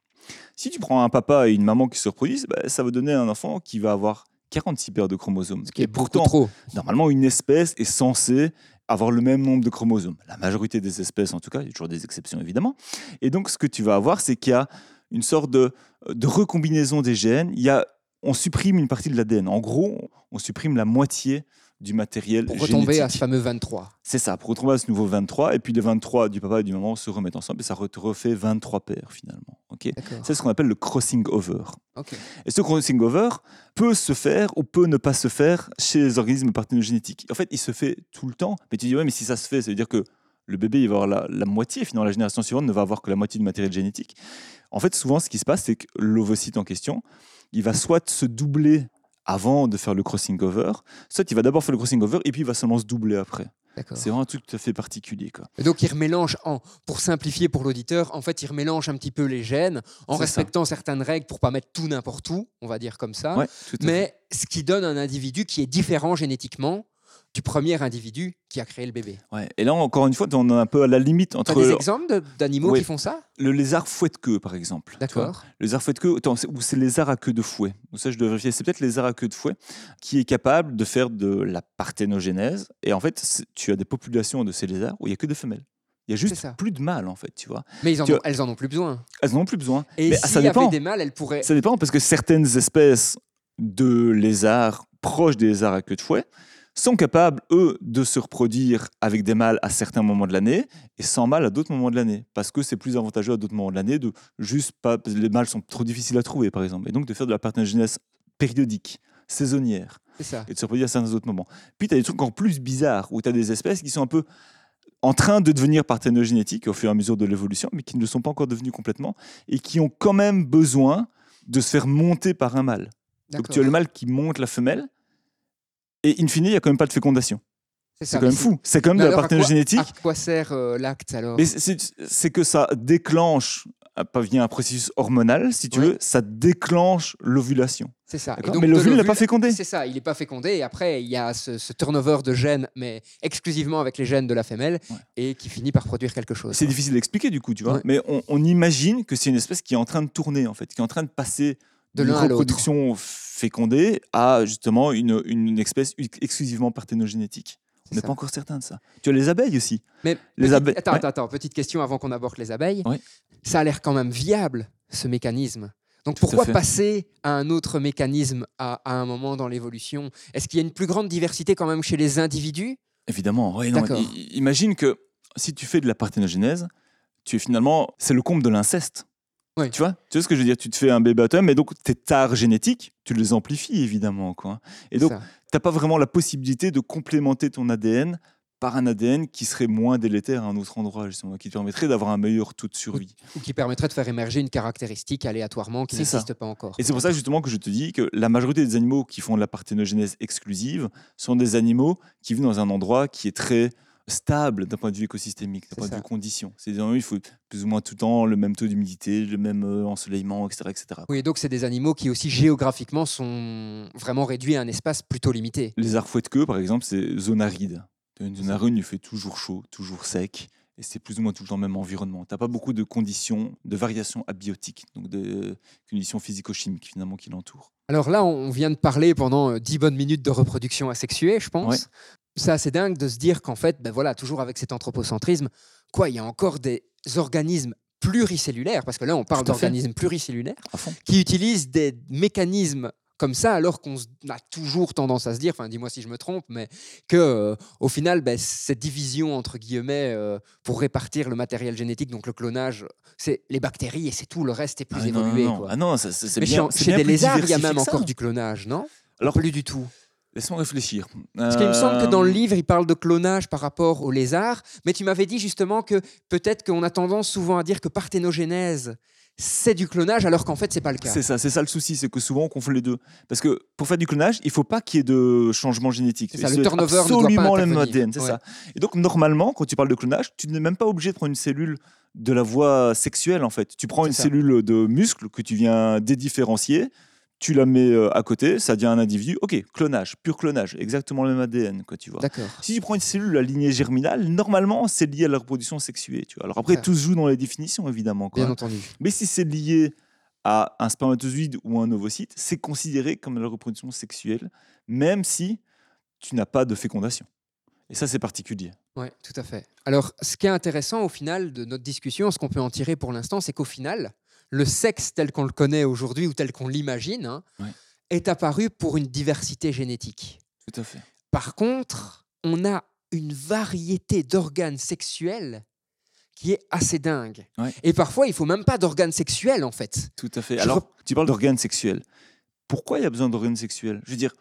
[SPEAKER 2] Si tu prends un papa et une maman qui se reproduisent, bah, ça va donner un enfant qui va avoir 46 paires de chromosomes.
[SPEAKER 1] Ce qui est
[SPEAKER 2] Et pourtant,
[SPEAKER 1] trop.
[SPEAKER 2] normalement, une espèce est censée avoir le même nombre de chromosomes. La majorité des espèces, en tout cas, il y a toujours des exceptions évidemment. Et donc, ce que tu vas avoir, c'est qu'il y a une sorte de, de recombinaison des gènes. Il y a, on supprime une partie de l'ADN. En gros, on supprime la moitié du matériel
[SPEAKER 1] Pour retomber à ce fameux 23.
[SPEAKER 2] C'est ça, pour retomber à ce nouveau 23. Et puis les 23 du papa et du maman se remettent ensemble et ça refait 23 paires finalement. c'est ce qu'on appelle le crossing over. Et ce crossing over peut se faire ou peut ne pas se faire chez les organismes parthénogénétiques. En fait, il se fait tout le temps. Mais tu dis, ouais, mais si ça se fait, ça veut dire que le bébé, il va avoir la, la moitié, finalement, la génération suivante ne va avoir que la moitié du matériel génétique. En fait, souvent, ce qui se passe, c'est que l'ovocyte en question, il va soit se doubler avant de faire le crossing over, soit il va d'abord faire le crossing over et puis il va seulement se doubler après. C'est vraiment un truc tout à fait particulier. Quoi.
[SPEAKER 1] Et donc, il remélange, en, pour simplifier pour l'auditeur, en fait, il remélange un petit peu les gènes en
[SPEAKER 2] ça.
[SPEAKER 1] respectant certaines règles pour pas mettre tout n'importe où, on va dire comme ça.
[SPEAKER 2] Ouais, tout à fait.
[SPEAKER 1] mais ce qui donne un individu qui est différent génétiquement du premier individu qui a créé le bébé.
[SPEAKER 2] Ouais. Et là, encore une fois, on est un peu à la limite
[SPEAKER 1] Tu as
[SPEAKER 2] entre
[SPEAKER 1] des exemples de- d'animaux qui font ça?
[SPEAKER 2] Le lézard fouette-queue, par exemple. tu vois.
[SPEAKER 1] D'accord.
[SPEAKER 2] Le lézard fouette queue, attends, c'est- ou c'est le lézard à queue de fouet. Donc ça, je dois vérifier. C'est peut-être le lézard à queue de fouet qui est capable de faire de la parthénogénèse. Et en fait, tu as des populations de ces lézards où il n'y a que des femelles. Il y a juste plus de mâles, en fait, tu vois.
[SPEAKER 1] Mais ils en
[SPEAKER 2] Tu
[SPEAKER 1] ont-
[SPEAKER 2] vois-
[SPEAKER 1] elles en ont plus besoin.
[SPEAKER 2] Elles n'en ont plus besoin.
[SPEAKER 1] Et
[SPEAKER 2] Mais
[SPEAKER 1] s'il
[SPEAKER 2] ça
[SPEAKER 1] y avait
[SPEAKER 2] dépend.
[SPEAKER 1] des mâles, elles pourraient.
[SPEAKER 2] Ça dépend parce que certaines espèces de lézards proches des lézards à queue de fouet sont capables, eux, de se reproduire avec des mâles à certains moments de l'année et sans mâles à d'autres moments de l'année. Parce que c'est plus avantageux à d'autres moments de l'année de juste pas. parce que Les mâles sont trop difficiles à trouver, par exemple. Et donc de faire de la parthénogénèse périodique, saisonnière,
[SPEAKER 1] ça.
[SPEAKER 2] et de se reproduire à certains autres moments. Puis tu as des trucs encore plus bizarres où tu as des espèces qui sont un peu en train de devenir parthénogénétiques au fur et à mesure de l'évolution, mais qui ne le sont pas encore devenus complètement et qui ont quand même besoin de se faire monter par un mâle. Donc tu as le mâle qui monte la femelle, et in fine, il n'y a quand même pas de fécondation.
[SPEAKER 1] C'est
[SPEAKER 2] quand même fou. C'est quand même de la
[SPEAKER 1] quoi-
[SPEAKER 2] parthénogénétique.
[SPEAKER 1] À quoi sert euh, l'acte alors?
[SPEAKER 2] C'est- que ça déclenche pas via un processus hormonal, si tu
[SPEAKER 1] Oui.
[SPEAKER 2] veux, ça déclenche l'ovulation.
[SPEAKER 1] C'est ça. Et
[SPEAKER 2] D'accord
[SPEAKER 1] donc,
[SPEAKER 2] Mais l'ovule n'est pas fécondé.
[SPEAKER 1] C'est ça, il n'est pas fécondé. Et après, il y a ce, ce turnover de gènes, mais exclusivement avec les gènes de la femelle,
[SPEAKER 2] Ouais.
[SPEAKER 1] et qui finit par produire quelque chose.
[SPEAKER 2] C'est difficile d'expliquer du coup, tu vois.
[SPEAKER 1] Ouais.
[SPEAKER 2] Mais on, on imagine que c'est une espèce qui est en train de tourner, en fait, qui est en train de passer
[SPEAKER 1] De
[SPEAKER 2] reproduction fécondée à justement une, une espèce exclusivement parthénogénétique. On n'est pas encore certain de ça. Tu as les abeilles aussi.
[SPEAKER 1] Mais
[SPEAKER 2] Les
[SPEAKER 1] petite-
[SPEAKER 2] abeilles-
[SPEAKER 1] Attends,
[SPEAKER 2] ouais.
[SPEAKER 1] attends, petite question avant qu'on aborde les abeilles.
[SPEAKER 2] Ouais.
[SPEAKER 1] Ça a l'air quand même viable, ce mécanisme. Donc
[SPEAKER 2] Tout
[SPEAKER 1] pourquoi passer à un autre mécanisme à, à un moment dans l'évolution? Est-ce qu'il y a une plus grande diversité quand même chez les individus?
[SPEAKER 2] Évidemment, ouais, non, imagine que si tu fais de la parthénogénèse, tu es finalement, c'est le comble de l'inceste.
[SPEAKER 1] Ouais.
[SPEAKER 2] Tu vois Tu vois ce que je veux dire Tu te fais un bébé atom, et donc tes tares génétiques, tu les amplifies évidemment. Quoi. Et donc, tu n'as pas vraiment la possibilité de complémenter ton ADN par un ADN qui serait moins délétère à un autre endroit, justement, qui te permettrait d'avoir un meilleur taux de survie.
[SPEAKER 1] Ou qui permettrait de faire émerger une caractéristique aléatoirement qui n'existe pas encore.
[SPEAKER 2] Et c'est pour ça justement que je te dis que la majorité des animaux qui font de la parthénogénèse exclusive sont des animaux qui vivent dans un endroit qui est très stable d'un point de vue écosystémique, d'un point de vue conditions. C'est des animaux, il faut plus ou moins tout le temps le même taux d'humidité, le même euh, ensoleillement, etc. etc.
[SPEAKER 1] Oui, donc c'est des animaux qui aussi géographiquement sont vraiment réduits à un espace plutôt limité.
[SPEAKER 2] Les arfouettes queue, par exemple, c'est zone aride. Une zone aride, il fait toujours chaud, toujours sec, et c'est plus ou moins tout le temps le même environnement. Tu n'as pas beaucoup de conditions, de variations abiotiques, donc de conditions physico-chimiques finalement qui l'entourent.
[SPEAKER 1] Alors là, on vient de parler pendant euh, 10 bonnes minutes de reproduction asexuée, je pense. C'est assez dingue de se dire qu'en fait, ben voilà, toujours avec cet anthropocentrisme, quoi, il y a encore des organismes pluricellulaires, parce que là, on parle d'organismes pluricellulaires, qui utilisent des mécanismes comme ça, alors qu'on a toujours tendance à se dire, enfin dis-moi si je me trompe, mais que euh, au final, ben, cette division entre guillemets euh, pour répartir le matériel génétique, donc le clonage, c'est les bactéries et c'est tout, le reste est plus
[SPEAKER 2] Ah non,
[SPEAKER 1] évolué.
[SPEAKER 2] non.
[SPEAKER 1] quoi.
[SPEAKER 2] Ah non, c'est
[SPEAKER 1] mais
[SPEAKER 2] bien.
[SPEAKER 1] chez,
[SPEAKER 2] c'est
[SPEAKER 1] chez
[SPEAKER 2] bien
[SPEAKER 1] des lézards, il y a même encore du clonage, non?
[SPEAKER 2] Alors,
[SPEAKER 1] Plus du tout.
[SPEAKER 2] Laisse-moi réfléchir.
[SPEAKER 1] Parce qu'il me semble que dans le
[SPEAKER 2] Euh,
[SPEAKER 1] livre, il parle de clonage par rapport aux lézards, mais tu m'avais dit justement que peut-être qu'on a tendance souvent à dire que parthénogénèse, c'est du clonage, alors qu'en fait, c'est pas le cas.
[SPEAKER 2] C'est ça, c'est ça le souci, c'est que souvent on confond les deux. Parce que pour faire du clonage, il faut pas qu'il y ait de changement génétique.
[SPEAKER 1] C'est ça, le turnover ne doit pas
[SPEAKER 2] absolument le. ADN, c'est
[SPEAKER 1] Ouais.
[SPEAKER 2] ça. Et donc normalement, quand tu parles de clonage, tu n'es même pas obligé de prendre une cellule de la voie sexuelle en fait. Tu prends une
[SPEAKER 1] ça.
[SPEAKER 2] cellule de muscle que tu viens dédifférencier, tu la mets euh, à côté, ça devient un individu. Ok, clonage, pur clonage, exactement le même ADN, quoi, tu vois.
[SPEAKER 1] D'accord.
[SPEAKER 2] Si tu prends une cellule à lignée germinale, normalement, c'est lié à la reproduction sexuée. Tu vois. Alors après,
[SPEAKER 1] Ouais.
[SPEAKER 2] tout se joue dans les définitions, évidemment. Quoi.
[SPEAKER 1] Bien entendu.
[SPEAKER 2] Mais si c'est lié à un spermatozoïde ou un ovocyte, c'est considéré comme la reproduction sexuelle, même si tu n'as pas de fécondation. Et ça, c'est particulier.
[SPEAKER 1] Oui, tout à fait. Alors, ce qui est intéressant au final de notre discussion, ce qu'on peut en tirer pour l'instant, c'est qu'au final, le sexe tel qu'on le connaît aujourd'hui ou tel qu'on l'imagine hein,
[SPEAKER 2] Ouais.
[SPEAKER 1] est apparu pour une diversité génétique.
[SPEAKER 2] Tout à fait.
[SPEAKER 1] Par contre, on a une variété d'organes sexuels qui est assez dingue.
[SPEAKER 2] Ouais.
[SPEAKER 1] Et parfois, il faut même pas d'organes sexuels, en fait.
[SPEAKER 2] Tout à fait.
[SPEAKER 1] Je
[SPEAKER 2] Alors, tu parles d'organes sexuels. Pourquoi il y a besoin d'organes sexuels? Je veux dire,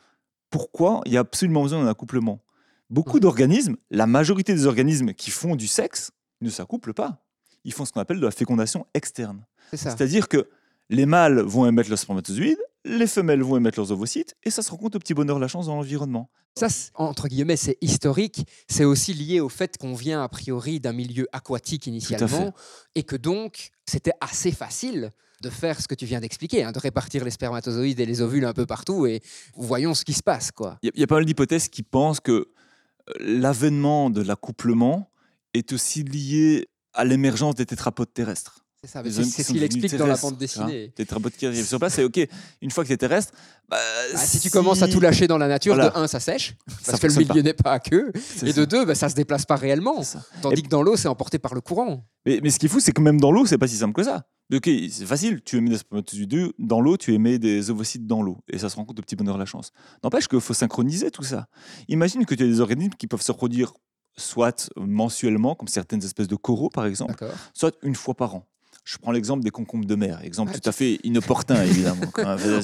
[SPEAKER 2] pourquoi il y a absolument besoin d'un accouplement? Beaucoup
[SPEAKER 1] Ouais.
[SPEAKER 2] d'organismes, la majorité des organismes qui font du sexe, ne s'accouplent pas. Ils font ce qu'on appelle de la fécondation externe. C'est-à-dire que les mâles vont émettre leurs spermatozoïdes, les femelles vont émettre leurs ovocytes, et ça se rencontre au petit bonheur la chance dans l'environnement.
[SPEAKER 1] Ça, entre guillemets, c'est historique. C'est aussi lié au fait qu'on vient a priori d'un milieu aquatique initialement et que donc c'était assez facile de faire ce que tu viens d'expliquer, hein, de répartir les spermatozoïdes et les ovules un peu partout et voyons ce qui se passe. quoi.
[SPEAKER 2] Il y, a- il y a pas mal d'hypothèses qui pensent que euh, l'avènement de l'accouplement est aussi lié à l'émergence des tétrapodes terrestres.
[SPEAKER 1] C'est ça, c'est ce qu'il explique dans la bande dessinée.
[SPEAKER 2] Tétrapodes qui arrivent sur place, c'est OK, une fois que tu es terrestre, bah,
[SPEAKER 1] Ah, si tu commences à tout lâcher dans la nature,
[SPEAKER 2] Voilà.
[SPEAKER 1] de un, ça sèche,
[SPEAKER 2] Ça
[SPEAKER 1] parce que le milieu n'est pas à queue, et
[SPEAKER 2] ça,
[SPEAKER 1] de deux, bah, ça se déplace pas réellement.
[SPEAKER 2] ça.
[SPEAKER 1] Tandis que dans l'eau, c'est emporté par le courant.
[SPEAKER 2] Mais, mais ce qui est fou, c'est que même dans l'eau, c'est pas si simple que ça. Ok, c'est facile, tu émets des spermatozoïdes dans l'eau, tu émets des ovocytes dans l'eau, et ça se rencontre au petit bonheur la chance. N'empêche qu'il faut synchroniser tout ça. Imagine que tu as des organismes qui peuvent se reproduire soit mensuellement, comme certaines espèces de coraux par exemple, soit une fois par an. Je prends l'exemple des concombres de mer, exemple
[SPEAKER 1] Ah,
[SPEAKER 2] tout à fait inopportun évidemment.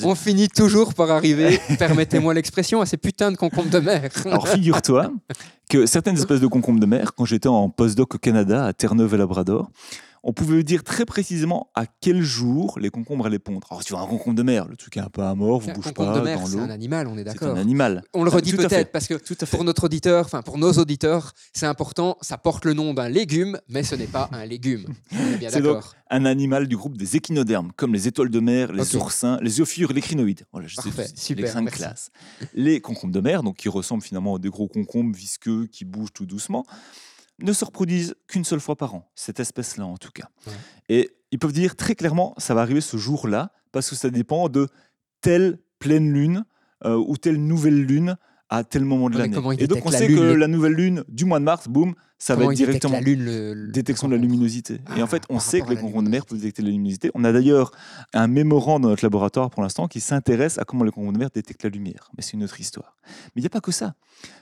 [SPEAKER 1] On finit toujours par arriver, permettez-moi l'expression, à ces putains de concombres de mer.
[SPEAKER 2] Alors figure-toi que certaines espèces de concombres de mer, quand j'étais en postdoc au Canada, à Terre-Neuve et Labrador, on pouvait dire très précisément à quel jour les concombres allaient pondre. Alors, tu vois un concombre de mer, le truc est un peu à mort, vous
[SPEAKER 1] Un
[SPEAKER 2] bouge
[SPEAKER 1] concombre
[SPEAKER 2] pas
[SPEAKER 1] de mer,
[SPEAKER 2] dans
[SPEAKER 1] c'est
[SPEAKER 2] l'eau.
[SPEAKER 1] un animal, on est
[SPEAKER 2] C'est
[SPEAKER 1] d'accord.
[SPEAKER 2] un animal.
[SPEAKER 1] On le redit
[SPEAKER 2] à fait.
[SPEAKER 1] peut-être parce que
[SPEAKER 2] Tout à fait.
[SPEAKER 1] pour notre auditeur, enfin pour nos auditeurs, c'est important. Ça porte le nom d'un légume, mais ce n'est pas un légume.
[SPEAKER 2] C'est donc
[SPEAKER 1] d'accord.
[SPEAKER 2] un animal du groupe des échinodermes, comme les étoiles de mer, les oursins, les zoophures, les crinoïdes. Voilà, je sais
[SPEAKER 1] Parfait, super,
[SPEAKER 2] les cinq
[SPEAKER 1] merci.
[SPEAKER 2] classes. Les concombres de mer, donc qui ressemblent finalement à des gros concombres visqueux qui bougent tout doucement, ne se reproduisent qu'une seule fois par an, cette espèce-là en tout cas.
[SPEAKER 1] Ouais.
[SPEAKER 2] Et ils peuvent dire très clairement, ça va arriver ce jour-là, parce que ça dépend de telle pleine lune euh, ou telle nouvelle lune à tel moment de
[SPEAKER 1] Ouais,
[SPEAKER 2] l'année. Et donc on sait
[SPEAKER 1] lune,
[SPEAKER 2] que
[SPEAKER 1] le-
[SPEAKER 2] la nouvelle lune du mois de mars, boum, ça
[SPEAKER 1] Comment
[SPEAKER 2] va être directement
[SPEAKER 1] la lune, le, le
[SPEAKER 2] détection de la luminosité. et en fait,
[SPEAKER 1] Ah,
[SPEAKER 2] on
[SPEAKER 1] par
[SPEAKER 2] sait que les concombres de mer peuvent détecter la luminosité. On a d'ailleurs un mémorand dans notre laboratoire pour l'instant qui s'intéresse à comment les concombres de mer détectent la lumière. Mais c'est une autre histoire. Mais il n'y a pas que ça.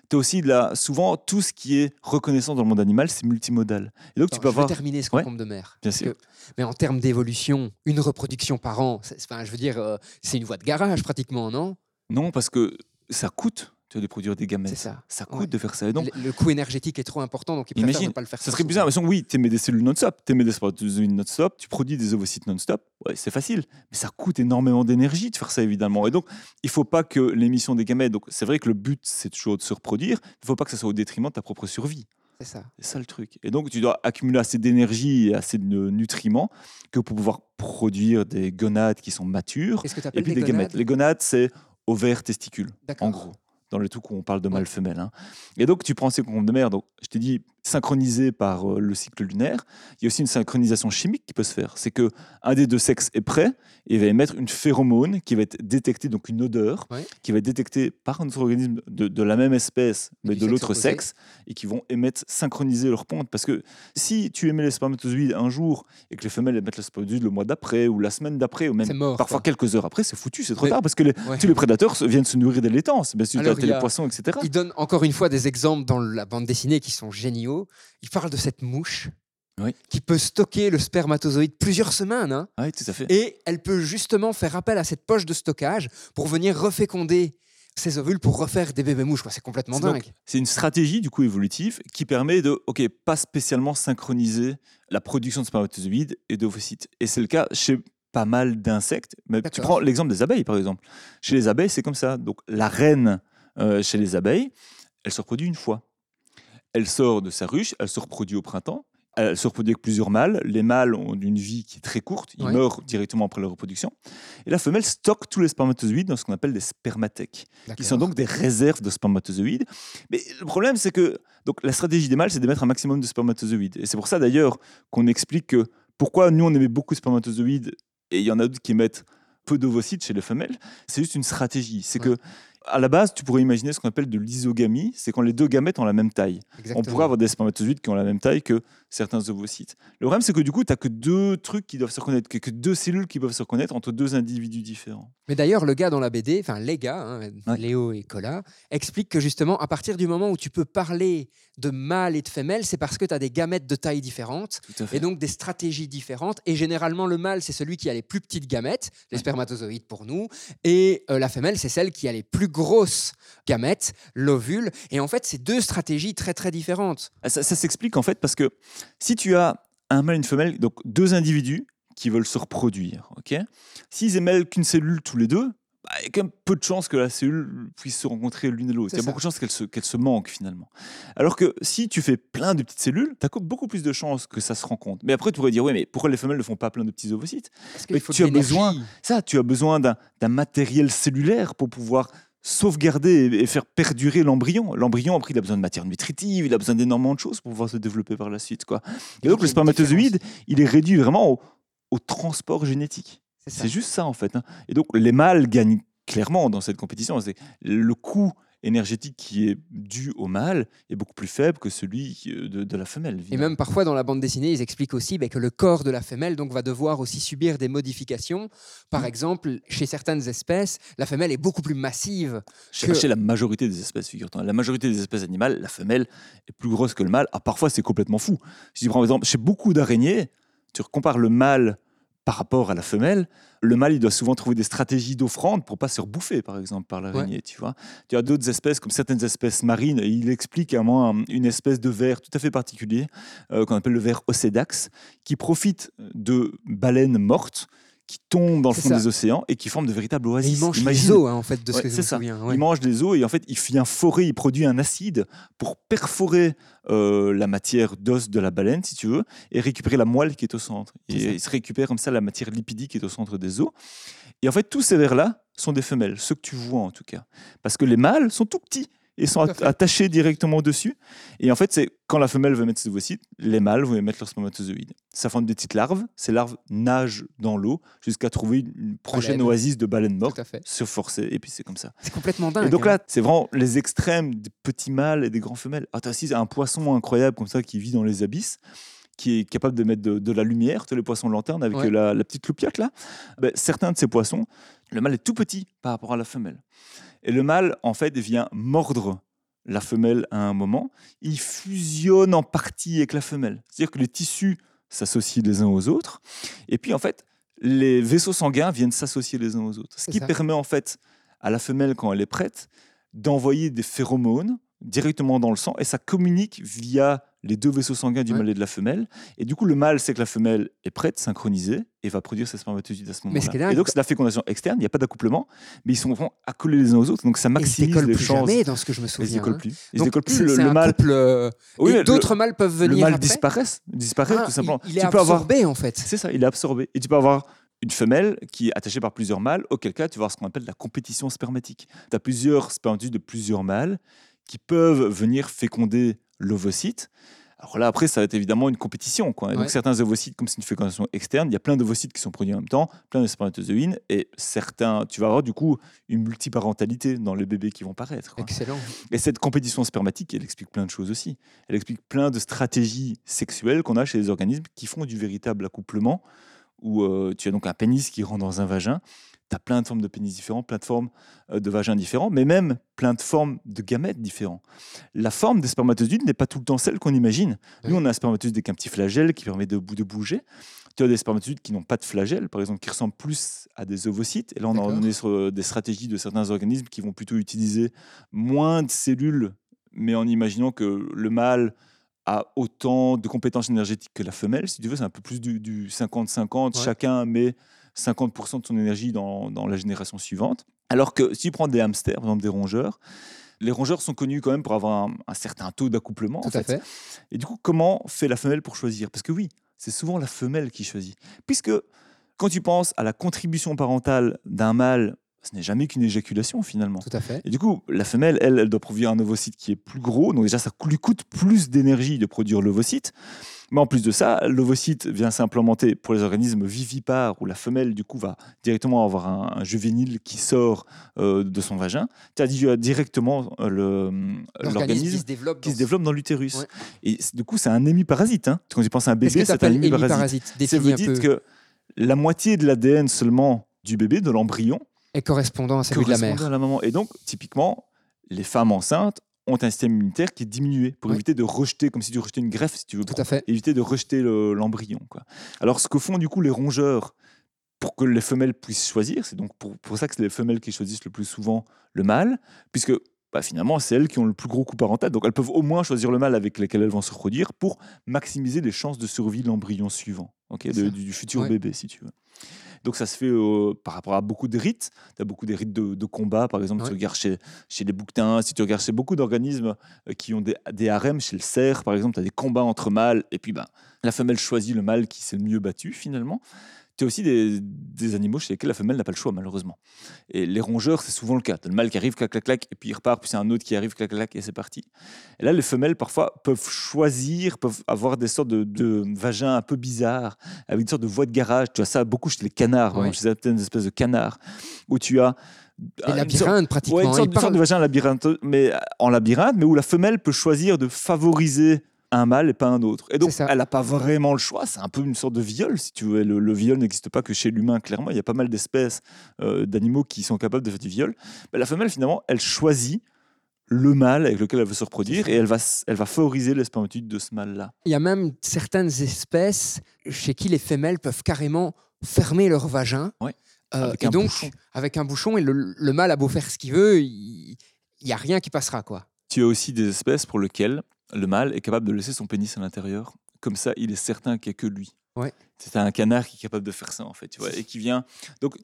[SPEAKER 2] Tu as aussi de la, souvent tout ce qui est reconnaissant dans le monde animal, c'est multimodal. Et donc tu peux
[SPEAKER 1] je veux
[SPEAKER 2] avoir.
[SPEAKER 1] terminer ce
[SPEAKER 2] Ouais.
[SPEAKER 1] concombre de mer.
[SPEAKER 2] Bien sûr.
[SPEAKER 1] que- mais en termes d'évolution, une reproduction par an, enfin, je veux dire, euh, c'est une voie de garage pratiquement, non?
[SPEAKER 2] Non, parce que ça coûte de produire des gamètes.
[SPEAKER 1] C'est ça.
[SPEAKER 2] Ça coûte
[SPEAKER 1] Ouais.
[SPEAKER 2] de faire ça. Et donc,
[SPEAKER 1] le, le coût énergétique est trop important, donc ils
[SPEAKER 2] Imagine,
[SPEAKER 1] ne pas le faire.
[SPEAKER 2] ça serait bizarre. Mais oui, tu émets des cellules non-stop, tu émets des spermatozoïdes non-stop, tu produis des ovocytes non-stop. Ouais, c'est facile. Mais ça coûte énormément d'énergie de faire ça, évidemment. Et donc, il faut pas que l'émission des gamètes. Donc, c'est vrai que le but, c'est toujours de se reproduire. Il faut pas que ça soit au détriment de ta propre survie.
[SPEAKER 1] C'est ça.
[SPEAKER 2] C'est ça le truc. Et donc, tu dois accumuler assez d'énergie et assez de nutriments que pour pouvoir produire des gonades qui sont matures.
[SPEAKER 1] Qu'est-ce que tu
[SPEAKER 2] Et puis
[SPEAKER 1] des
[SPEAKER 2] des gamètes. Les gonades, c'est ovaires, testicules en gros, dans le truc où on parle de mâle-femelle. hein. Et donc, tu prends ces concombres de mer, donc je t'ai dit synchronisé par euh, le cycle lunaire. Il y a aussi une synchronisation chimique qui peut se faire. C'est que un des deux sexes est prêt et va émettre une phéromone qui va être détectée, donc une odeur,
[SPEAKER 1] Ouais.
[SPEAKER 2] qui va être détectée par un autre organisme de, de la même espèce,
[SPEAKER 1] Mais
[SPEAKER 2] de l'autre sexe, et qui vont émettre, synchroniser leur ponte. Parce que si tu émets les spermatozoïdes un jour et que les femelles émettent le spermatozoïde le mois d'après ou la semaine d'après, ou même
[SPEAKER 1] mort.
[SPEAKER 2] parfois
[SPEAKER 1] quoi.
[SPEAKER 2] quelques heures après, c'est foutu, c'est trop
[SPEAKER 1] Mais-
[SPEAKER 2] tard parce que les,
[SPEAKER 1] Ouais.
[SPEAKER 2] tous les prédateurs viennent se nourrir des laitances. Bien sûr, les poissons, etc.
[SPEAKER 1] Il donne encore une fois des exemples dans la bande dessinée qui sont géniaux. Il parle de cette mouche
[SPEAKER 2] Oui.
[SPEAKER 1] qui peut stocker le spermatozoïde plusieurs semaines. hein,
[SPEAKER 2] Oui, tout à fait.
[SPEAKER 1] et elle peut justement faire appel à cette poche de stockage pour venir reféconder ses ovules pour refaire des bébés mouches. C'est complètement dingue.
[SPEAKER 2] C'est une stratégie du coup évolutive qui permet de, ok, pas spécialement synchroniser la production de spermatozoïdes et d'ovocytes. Et c'est le cas chez pas mal d'insectes. Mais tu prends l'exemple des abeilles par exemple. Chez les abeilles, c'est comme ça. Donc la reine euh, chez les abeilles, elle se reproduit une fois. Elle sort de sa ruche, elle se reproduit au printemps. Elle se reproduit avec plusieurs mâles. Les mâles ont une vie qui est très courte. Ils
[SPEAKER 1] Ouais.
[SPEAKER 2] meurent directement après leur reproduction. Et la femelle stocke tous les spermatozoïdes dans ce qu'on appelle des spermathèques qui sont donc des réserves de spermatozoïdes. Mais le problème, c'est que donc, la stratégie des mâles, c'est d'émettre un maximum de spermatozoïdes. Et c'est pour ça d'ailleurs qu'on explique que pourquoi nous, on émet beaucoup de spermatozoïdes et il y en a d'autres qui émettent peu d'ovocytes chez les femelles. C'est juste une stratégie. C'est
[SPEAKER 1] Ouais.
[SPEAKER 2] que à la base, tu pourrais imaginer ce qu'on appelle de l'isogamie, c'est quand les deux gamètes ont la même taille. On pourrait avoir des spermatozoïdes qui ont la même taille que certains ovocytes. Le problème, c'est que du coup, tu n'as que deux trucs qui doivent se reconnaître, que, que deux cellules qui peuvent se reconnaître entre deux individus différents.
[SPEAKER 1] Mais d'ailleurs, le gars dans la BD, enfin les gars, hein,
[SPEAKER 2] Ouais.
[SPEAKER 1] Léo et Cola, expliquent que justement, à partir du moment où tu peux parler de mâle et de femelle, c'est parce que tu as des gamètes de taille différentes et donc des stratégies différentes. Et généralement, le mâle, c'est celui qui a les plus petites gamètes, les
[SPEAKER 2] Ouais.
[SPEAKER 1] spermatozoïdes pour nous, et euh, la femelle, c'est celle qui a les plus grosses gamètes, l'ovule. Et en fait, c'est deux stratégies très très différentes.
[SPEAKER 2] Ah, Ça, ça s'explique en fait parce que si tu as un mâle et une femelle, donc deux individus qui veulent se reproduire, ok? S'ils émêlent qu'une cellule tous les deux, bah, il y a quand même peu de chances que la cellule puisse se rencontrer l'une et l'autre. Il y a
[SPEAKER 1] ça.
[SPEAKER 2] beaucoup de chances qu'elles se, qu'elles se manquent finalement. Alors que si tu fais plein de petites cellules, tu as beaucoup plus de chances que ça se rencontre. Mais après, tu pourrais dire, oui, mais pourquoi les femelles ne font pas plein de petits ovocytes?
[SPEAKER 1] Parce
[SPEAKER 2] Mais
[SPEAKER 1] faut
[SPEAKER 2] tu as besoin-. Ça, tu as besoin d'un matériel cellulaire pour pouvoir sauvegarder et faire perdurer l'embryon. L'embryon, après, il a besoin de matière nutritive, il a besoin d'énormément de choses pour pouvoir se développer par la suite. Quoi. Et
[SPEAKER 1] donc,
[SPEAKER 2] le spermatozoïde, il est réduit vraiment au, au transport génétique.
[SPEAKER 1] C'est
[SPEAKER 2] juste ça, en fait. hein. Et donc, les mâles gagnent clairement dans cette compétition. C'est le coût énergétique qui est dû au mâle est beaucoup plus faible que celui qui- de, de la femelle.
[SPEAKER 1] Et même parfois dans la bande dessinée, ils expliquent aussi ben, que le corps de la femelle donc, va devoir aussi subir des modifications. Par
[SPEAKER 2] Mm.
[SPEAKER 1] exemple, chez certaines espèces, la femelle est beaucoup plus massive.
[SPEAKER 2] Chez,
[SPEAKER 1] que-
[SPEAKER 2] chez la majorité des espèces, figure-toi. La majorité des espèces animales, la femelle est plus grosse que le mâle. Ah, parfois, c'est complètement fou. Si tu prends par exemple, chez beaucoup d'araignées, tu compares le mâle par rapport à la femelle, le mâle, il doit souvent trouver des stratégies d'offrande pour pas se rebouffer, par exemple, par l'araignée, tu vois. Tu as d'autres espèces, comme certaines espèces marines, et il explique à moi une espèce de ver tout à fait particulier, euh, qu'on appelle le ver Ocedax, qui profite de baleines mortes, qui tombent dans le fond
[SPEAKER 1] ça.
[SPEAKER 2] des océans et qui forment de véritables
[SPEAKER 1] Et
[SPEAKER 2] oasis.
[SPEAKER 1] il mange
[SPEAKER 2] Imagine-
[SPEAKER 1] les os, hein, en fait, de ce
[SPEAKER 2] Ouais,
[SPEAKER 1] que je
[SPEAKER 2] c'est
[SPEAKER 1] me
[SPEAKER 2] ça.
[SPEAKER 1] souviens. ouais.
[SPEAKER 2] Il mange des os et en fait, il vient forer, il produit un acide pour perforer euh, la matière d'os de la baleine, si tu veux, et récupérer la moelle qui est au centre. Et
[SPEAKER 1] ça.
[SPEAKER 2] il se récupère comme ça la matière lipidique qui est au centre des os. Et en fait, tous ces vers-là sont des femelles, ceux que tu vois en tout cas. Parce que les mâles sont tout petits et sont attachés directement dessus. Et en fait, c'est quand la femelle veut mettre ses ovocytes, les mâles vont mettre leurs spermatozoïdes. Ça forme des petites larves. Ces larves nagent dans l'eau jusqu'à trouver une prochaine
[SPEAKER 1] Baleine.
[SPEAKER 2] oasis de baleine morte,
[SPEAKER 1] Tout à fait.
[SPEAKER 2] se forcer, et puis c'est comme ça.
[SPEAKER 1] C'est complètement dingue.
[SPEAKER 2] Et donc
[SPEAKER 1] hein.
[SPEAKER 2] là, c'est vraiment les extrêmes des petits mâles et des grands femelles. Ah, t'as aussi un poisson incroyable comme ça qui vit dans les abysses, qui est capable de mettre de, de la lumière, tous les poissons lanternes avec
[SPEAKER 1] Ouais.
[SPEAKER 2] euh, la, la petite loupiote là. Ben, certains de ces poissons, le mâle est tout petit par rapport à la femelle. Et le mâle, en fait, vient mordre la femelle à un moment. Il fusionne en partie avec la femelle. C'est-à-dire que les tissus s'associent les uns aux autres. Et puis, en fait, les vaisseaux sanguins viennent s'associer les uns aux autres. Ce qui
[SPEAKER 1] ça.
[SPEAKER 2] permet, en fait, à la femelle, quand elle est prête, d'envoyer des phéromones directement dans le sang et ça communique via les deux vaisseaux sanguins du
[SPEAKER 1] Ouais.
[SPEAKER 2] mâle et de la femelle. Et du coup, le mâle sait que la femelle est prête, synchronisée, et va produire ses spermatozoïdes à ce moment-là. Et donc, c'est la fécondation externe, il n'y a pas d'accouplement, mais ils sont vraiment accolés les uns aux autres, donc ça
[SPEAKER 1] Et ils se
[SPEAKER 2] maximise
[SPEAKER 1] décollent
[SPEAKER 2] les
[SPEAKER 1] plus
[SPEAKER 2] chances.
[SPEAKER 1] jamais, dans ce que je me
[SPEAKER 2] Ils
[SPEAKER 1] souviens.
[SPEAKER 2] décollent
[SPEAKER 1] hein.
[SPEAKER 2] plus. Ils
[SPEAKER 1] Donc,
[SPEAKER 2] décollent plus. Le, le mâle,
[SPEAKER 1] couple, euh,
[SPEAKER 2] Oui,
[SPEAKER 1] et
[SPEAKER 2] le-
[SPEAKER 1] d'autres mâles peuvent
[SPEAKER 2] le
[SPEAKER 1] venir
[SPEAKER 2] mâle
[SPEAKER 1] après
[SPEAKER 2] disparaît, disparaît
[SPEAKER 1] Ah,
[SPEAKER 2] tout simplement.
[SPEAKER 1] Il, il est
[SPEAKER 2] tu peux avoir
[SPEAKER 1] absorbé, en fait.
[SPEAKER 2] c'est ça, il est absorbé. Et tu peux avoir une femelle qui est attachée par plusieurs mâles, auquel cas tu vas avoir ce qu'on appelle la compétition spermatique. Tu as plusieurs spermatozoïdes de plusieurs mâles qui peuvent venir féconder l'ovocyte. Alors là, après, ça va être évidemment une compétition. Quoi. Et
[SPEAKER 1] Ouais.
[SPEAKER 2] Donc certains ovocytes, comme c'est une fécondation externe, il y a plein d'ovocytes qui sont produits en même temps, plein de spermatozoïdes, et certains, tu vas avoir du coup une multiparentalité dans les bébés qui vont paraître. quoi.
[SPEAKER 1] Excellent.
[SPEAKER 2] Et cette compétition spermatique, elle explique plein de choses aussi. Elle explique plein de stratégies sexuelles qu'on a chez les organismes qui font du véritable accouplement, où euh, tu as donc un pénis qui rentre dans un vagin. Tu as plein de formes de pénis différents, plein de formes euh, de vagins différents, mais même plein de formes de gamètes différents. La forme des spermatozoïdes n'est pas tout le temps celle qu'on imagine. Nous, on a un spermatozoïde avec un petit flagelle qui permet de, bou- de bouger. Tu as des spermatozoïdes qui n'ont pas de flagelle, par exemple, qui ressemblent plus à des ovocytes. Et là, on en est sur euh, des stratégies de certains organismes qui vont plutôt utiliser moins de cellules, mais en imaginant que le mâle a autant de compétences énergétiques que la femelle. Si tu veux, c'est un peu plus du du 50-50.
[SPEAKER 1] Ouais.
[SPEAKER 2] Chacun met 50% de son énergie dans, dans la génération suivante. Alors que si tu prends des hamsters, par exemple des rongeurs, les rongeurs sont connus quand même pour avoir un, un certain taux d'accouplement. en
[SPEAKER 1] Tout à fait.
[SPEAKER 2] et du coup, comment fait la femelle pour choisir? Parce que oui, c'est souvent la femelle qui choisit. Puisque quand tu penses à la contribution parentale d'un mâle, ce n'est jamais qu'une éjaculation finalement.
[SPEAKER 1] Tout à fait.
[SPEAKER 2] Et du coup, la femelle, elle, elle doit produire un ovocyte qui est plus gros. Donc déjà, ça lui coûte plus d'énergie de produire l'ovocyte. Mais en plus de ça, l'ovocyte vient s'implémenter pour les organismes vivipares où la femelle, du coup, va directement avoir un, un juvénile qui sort euh, de son vagin. Tu as dit euh, directement euh,
[SPEAKER 1] L'organisme qui se développe.
[SPEAKER 2] qui
[SPEAKER 1] dans
[SPEAKER 2] se développe dans l'utérus.
[SPEAKER 1] Ouais.
[SPEAKER 2] Et du coup, c'est un hémiparasite. Hein. Quand tu penses à un bébé, c'est un
[SPEAKER 1] t'appelles
[SPEAKER 2] hémiparasite?
[SPEAKER 1] hémiparasite
[SPEAKER 2] Ça veut
[SPEAKER 1] un
[SPEAKER 2] dire que la moitié de l'ADN seulement du bébé, de l'embryon,
[SPEAKER 1] Correspondant à celui de la mère.
[SPEAKER 2] à la maman. Et donc, typiquement, les femmes enceintes ont un système immunitaire qui est diminué pour éviter de rejeter, comme si tu rejetais une greffe, si tu veux,
[SPEAKER 1] Tout
[SPEAKER 2] pour
[SPEAKER 1] à fait.
[SPEAKER 2] éviter de rejeter le- l'embryon. quoi. Alors, ce que font du coup les rongeurs pour que les femelles puissent choisir, c'est donc pour, pour ça que c'est les femelles qui choisissent le plus souvent le mâle, puisque bah, finalement, c'est elles qui ont le plus gros coup parental. Donc, elles peuvent au moins choisir le mâle avec lequel elles vont se reproduire pour maximiser les chances de survie de l'embryon suivant, ok,
[SPEAKER 1] C'est
[SPEAKER 2] de-
[SPEAKER 1] ça.
[SPEAKER 2] du, du futur
[SPEAKER 1] Ouais.
[SPEAKER 2] bébé, si tu veux. Donc, ça se fait euh, par rapport à beaucoup de rites. Tu as beaucoup des rites de, de combat, par exemple,
[SPEAKER 1] Ouais.
[SPEAKER 2] tu regardes chez, chez les bouquetins, si tu regardes chez beaucoup d'organismes euh, qui ont des, des harems, chez le cerf, par exemple, tu as des combats entre mâles, et puis ben, la femelle choisit le mâle qui s'est le mieux battu, finalement. Tu as aussi des, des animaux chez lesquels la femelle n'a pas le choix, malheureusement. Et les rongeurs, c'est souvent le cas. Tu as le mâle qui arrive, clac, clac, clac, et puis il repart, puis c'est un autre qui arrive, clac, clac, et c'est parti. Et là, les femelles, parfois, peuvent choisir, peuvent avoir des sortes de, de vagins un peu bizarres, avec une sorte de voie de garage. Tu as ça beaucoup chez les canards,
[SPEAKER 1] Ouais.
[SPEAKER 2] exemple, chez certaines espèces de canards, où tu as.
[SPEAKER 1] Et
[SPEAKER 2] une sorte-
[SPEAKER 1] labyrinthe, pratiquement.
[SPEAKER 2] Ouais, une sorte,
[SPEAKER 1] Il
[SPEAKER 2] une sorte
[SPEAKER 1] parle-
[SPEAKER 2] de vagin labyrintheux, mais en labyrinthe, mais où la femelle peut choisir de favoriser un mâle et pas un autre. Et donc, elle n'a pas vraiment le choix. C'est un peu une sorte de viol, si tu veux. Le, le viol n'existe pas que chez l'humain, clairement. Il y a pas mal d'espèces euh, d'animaux qui sont capables de faire du viol. Mais la femelle, finalement, elle choisit le mâle avec lequel elle veut se reproduire et elle va, elle va favoriser les spermatozoïdes de ce mâle-là.
[SPEAKER 1] Il y a même certaines espèces chez qui les femelles peuvent carrément fermer leur vagin.
[SPEAKER 2] Ouais,
[SPEAKER 1] Euh, et donc,
[SPEAKER 2] bouchon.
[SPEAKER 1] avec un bouchon, et le, le mâle a beau faire ce qu'il veut, il n'y a rien qui passera. quoi.
[SPEAKER 2] Tu as aussi des espèces pour lesquelles le mâle est capable de laisser son pénis à l'intérieur. Comme ça, il est certain qu'il n'y a que lui.
[SPEAKER 1] Ouais.
[SPEAKER 2] C'est un canard qui est capable de faire ça, en fait. Tu vois, et qui vient. Donc,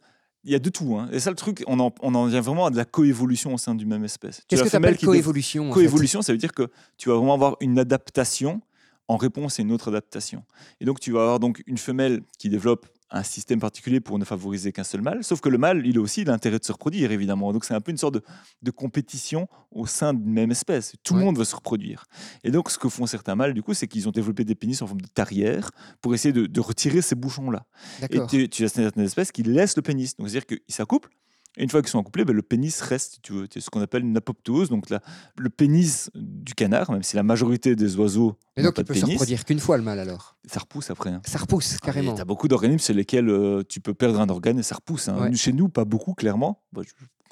[SPEAKER 2] il y a de tout. Hein. Et ça, le truc, on en, on en vient vraiment à de la coévolution au sein d'une même espèce.
[SPEAKER 1] Qu'est-ce que tu appelles coévolution
[SPEAKER 2] Coévolution, ça veut dire que tu vas vraiment avoir une adaptation en réponse à une autre adaptation. Et donc, tu vas avoir donc une femelle qui développe un système particulier pour ne favoriser qu'un seul mâle, sauf que le mâle, il a aussi l'intérêt de se reproduire, évidemment. Donc, c'est un peu une sorte de, de compétition au sein d'une même espèce. Tout le
[SPEAKER 1] Ouais.
[SPEAKER 2] monde veut se reproduire. Et donc, ce que font certains mâles, du coup, c'est qu'ils ont développé des pénis en forme de tarière pour essayer de, de retirer ces bouchons-là. Et tu, tu as certaines espèces qui laissent le pénis. Donc, c'est-à-dire qu'ils s'accouplent. Et une fois qu'ils sont accouplés, ben, le pénis reste, tu veux. C'est ce qu'on appelle une apoptose. Donc, la- le pénis du canard, même si la majorité des oiseaux
[SPEAKER 1] Et
[SPEAKER 2] n'ont
[SPEAKER 1] donc, il peut se reproduire qu'une fois le mâle alors?
[SPEAKER 2] Ça repousse après. hein.
[SPEAKER 1] Ça repousse carrément.
[SPEAKER 2] Tu as beaucoup d'organismes chez lesquels euh, tu peux perdre un organe et ça repousse. hein.
[SPEAKER 1] Ouais.
[SPEAKER 2] Chez nous, pas beaucoup, clairement. Je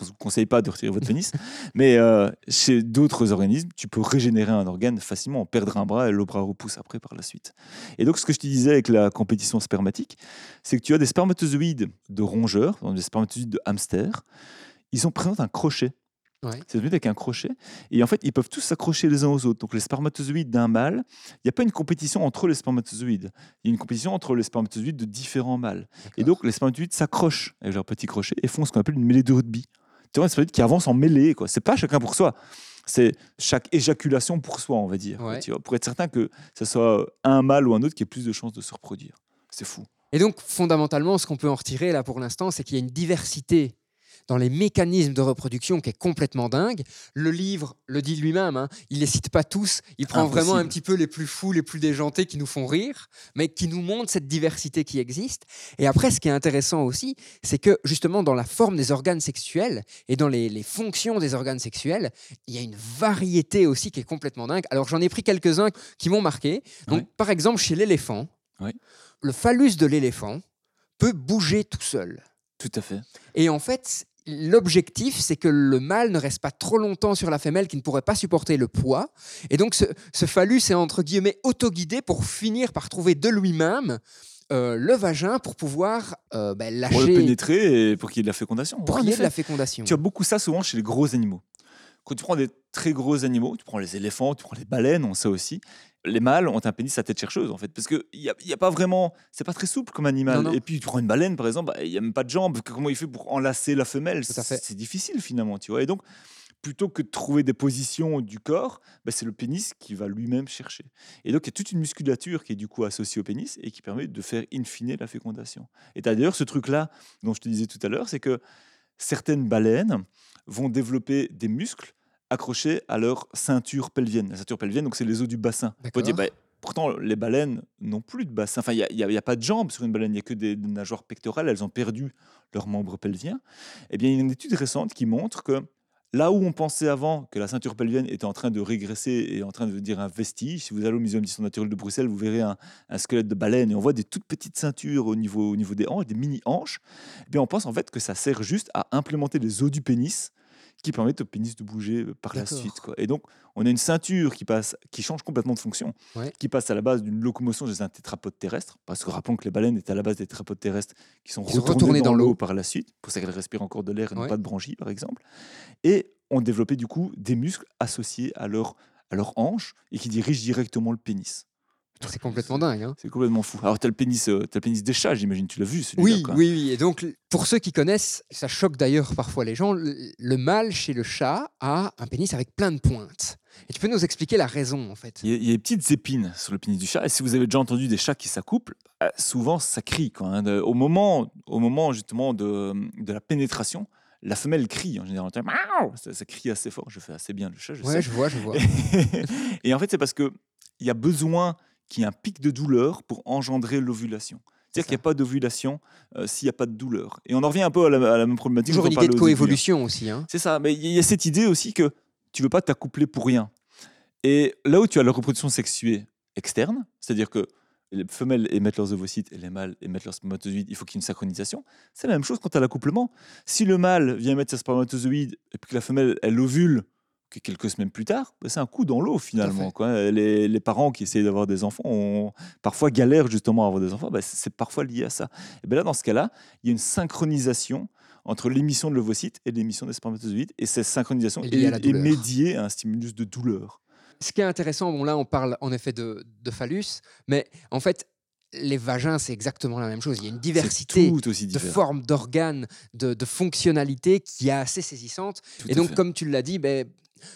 [SPEAKER 2] ne vous conseille pas de retirer votre pénis. mais euh, chez d'autres organismes, tu peux régénérer un organe facilement, perdre un bras et le bras repousse après par la suite. Et donc, ce que je te disais avec la compétition spermatique, c'est que tu as des spermatozoïdes de rongeurs, des spermatozoïdes de hamsters. Ils ont présentent un crochet.
[SPEAKER 1] Ouais.
[SPEAKER 2] C'est devenu avec un crochet. Et en fait, ils peuvent tous s'accrocher les uns aux autres. Donc, les spermatozoïdes d'un mâle, il n'y a pas une compétition entre les spermatozoïdes. Il y a une compétition entre les spermatozoïdes de différents mâles. Et donc, les spermatozoïdes s'accrochent avec leur petit crochet et font ce qu'on appelle une mêlée de rugby. Tu vois, un spermatozoïde qui avance en mêlée. quoi. C'est pas chacun pour soi. C'est chaque éjaculation pour soi, on va dire. quoi,
[SPEAKER 1] Ouais.
[SPEAKER 2] tu vois, pour être certain que ce soit un mâle ou un autre qui ait plus de chances de se reproduire. C'est fou.
[SPEAKER 1] Et donc, fondamentalement, ce qu'on peut en retirer là pour l'instant, c'est qu'il y a une diversité dans les mécanismes de reproduction qui est complètement dingue. Le livre le dit lui-même, hein, il les cite pas tous, il prend
[SPEAKER 2] Impossible.
[SPEAKER 1] vraiment un petit peu les plus fous, les plus déjantés qui nous font rire, mais qui nous montrent cette diversité qui existe. Et après, ce qui est intéressant aussi, c'est que justement dans la forme des organes sexuels et dans les, les fonctions des organes sexuels, il y a une variété aussi qui est complètement dingue. Alors j'en ai pris quelques-uns qui m'ont marqué. Donc
[SPEAKER 2] Ouais.
[SPEAKER 1] par exemple chez l'éléphant,
[SPEAKER 2] Ouais.
[SPEAKER 1] le phallus de l'éléphant peut bouger tout seul.
[SPEAKER 2] Tout à fait.
[SPEAKER 1] Et en fait, l'objectif, c'est que le mâle ne reste pas trop longtemps sur la femelle qui ne pourrait pas supporter le poids. Et donc, ce, ce phallus est entre guillemets autoguidé pour finir par trouver de lui-même euh, le vagin pour pouvoir euh, ben,
[SPEAKER 2] Pour le
[SPEAKER 1] lâcher,
[SPEAKER 2] pénétrer et pour qu'il y ait de la fécondation.
[SPEAKER 1] pour qu'il y ait de la fécondation.
[SPEAKER 2] Tu as beaucoup ça souvent chez les gros animaux. Quand tu prends des très gros animaux, tu prends les éléphants, tu prends les baleines, on sait aussi, les mâles ont un pénis à tête chercheuse en fait, parce que il y a, il y a pas vraiment, c'est pas très souple comme animal.
[SPEAKER 1] Non, non.
[SPEAKER 2] Et puis tu prends une baleine par exemple, bah, il y a même pas de jambes. Comment il fait pour enlacer la femelle? C'est difficile finalement, tu vois. Et donc plutôt que de trouver des positions du corps, bah, c'est le pénis qui va lui-même chercher. Et donc il y a toute une musculature qui est du coup associée au pénis et qui permet de faire in fine la fécondation. Et as d'ailleurs ce truc-là dont je te disais tout à l'heure, c'est que certaines baleines vont développer des muscles accrochés à leur ceinture pelvienne. La ceinture pelvienne, donc c'est les os du bassin. Dire, bah, pourtant, les baleines n'ont plus de bassin. Enfin, il n'y a, pas de jambes sur une baleine, il n'y a que des, des nageoires pectorales, elles ont perdu leur membre pelvien. Eh bien, il y a une étude récente qui montre que là où on pensait avant que la ceinture pelvienne était en train de régresser et en train de devenir un vestige, si vous allez au Muséum d'histoire naturelle de Bruxelles, vous verrez un, un squelette de baleine et on voit des toutes petites ceintures au niveau, au niveau des hanches, des mini-hanches. Eh bien, on pense en fait que ça sert juste à implémenter les os du pénis qui permettent au pénis de bouger euh, par la suite. Quoi. Et donc, on a une ceinture qui, passe, qui change complètement de fonction,
[SPEAKER 1] Ouais.
[SPEAKER 2] qui passe à la base d'une locomotion chez un tétrapode terrestre, parce que rappelons que les baleines étaient à la base des tétrapodes terrestres qui sont retournés,
[SPEAKER 1] retournés
[SPEAKER 2] dans,
[SPEAKER 1] dans
[SPEAKER 2] l'eau par la suite, pour ça qu'elles respirent encore de l'air et n'ont
[SPEAKER 1] Ouais.
[SPEAKER 2] pas de branchies, par exemple. Et on développait du coup des muscles associés à leur, à leur hanche et qui dirigent directement le pénis.
[SPEAKER 1] C'est complètement dingue. hein.
[SPEAKER 2] C'est complètement fou. Alors, tu as le pénis, euh, le pénis des chats, j'imagine, tu l'as vu celui-là.
[SPEAKER 1] Oui, oui, oui. Et donc, pour ceux qui connaissent, ça choque d'ailleurs parfois les gens, le, le mâle chez le chat a un pénis avec plein de pointes. Et tu peux nous expliquer la raison, en fait?
[SPEAKER 2] Il y, a, il y a des petites épines sur le pénis du chat. Et si vous avez déjà entendu des chats qui s'accouplent, euh, souvent ça crie. Quoi, hein. Au, moment, au moment justement de, de la pénétration, la femelle crie en général. Ça, ça crie assez fort. Je fais assez bien le chat, je
[SPEAKER 1] Ouais,
[SPEAKER 2] sais.
[SPEAKER 1] je vois, je vois.
[SPEAKER 2] et en fait, c'est parce qu'il y a besoin qu'il y ait un pic de douleur pour engendrer l'ovulation. C'est-à-dire qu'il n'y a pas d'ovulation euh, s'il n'y a pas de douleur. Et on en revient un peu à la, à la même problématique.
[SPEAKER 1] Toujours une idée de
[SPEAKER 2] hein.
[SPEAKER 1] coévolution aussi. Hein.
[SPEAKER 2] C'est ça, mais il y a cette idée aussi que tu veux pas t'accoupler pour rien. Et là où tu as la reproduction sexuée externe, c'est-à-dire que les femelles émettent leurs ovocytes et les mâles émettent leurs spermatozoïdes, il faut qu'il y ait une synchronisation. C'est la même chose quant à l'accouplement. Si le mâle vient mettre ses spermatozoïdes et puis que la femelle, elle ovule que quelques semaines plus tard, bah, c'est un coup dans l'eau finalement. Quoi. Les, les parents qui essayent d'avoir des enfants ont parfois galèrent justement à avoir des enfants. Bah, c'est parfois lié à ça. Et ben là, dans ce cas-là, il y a une synchronisation entre l'émission de l'ovocyte et l'émission des spermatozoïdes. Et cette synchronisation est, est médiée à un stimulus de douleur.
[SPEAKER 1] Ce qui est intéressant, bon là on parle en effet de, de phallus, mais en fait les vagins c'est exactement la même chose. Il y a une diversité
[SPEAKER 2] aussi
[SPEAKER 1] de formes, d'organes, de, de fonctionnalités qui est assez saisissante.
[SPEAKER 2] Tout
[SPEAKER 1] Et donc comme tu l'as dit, ben,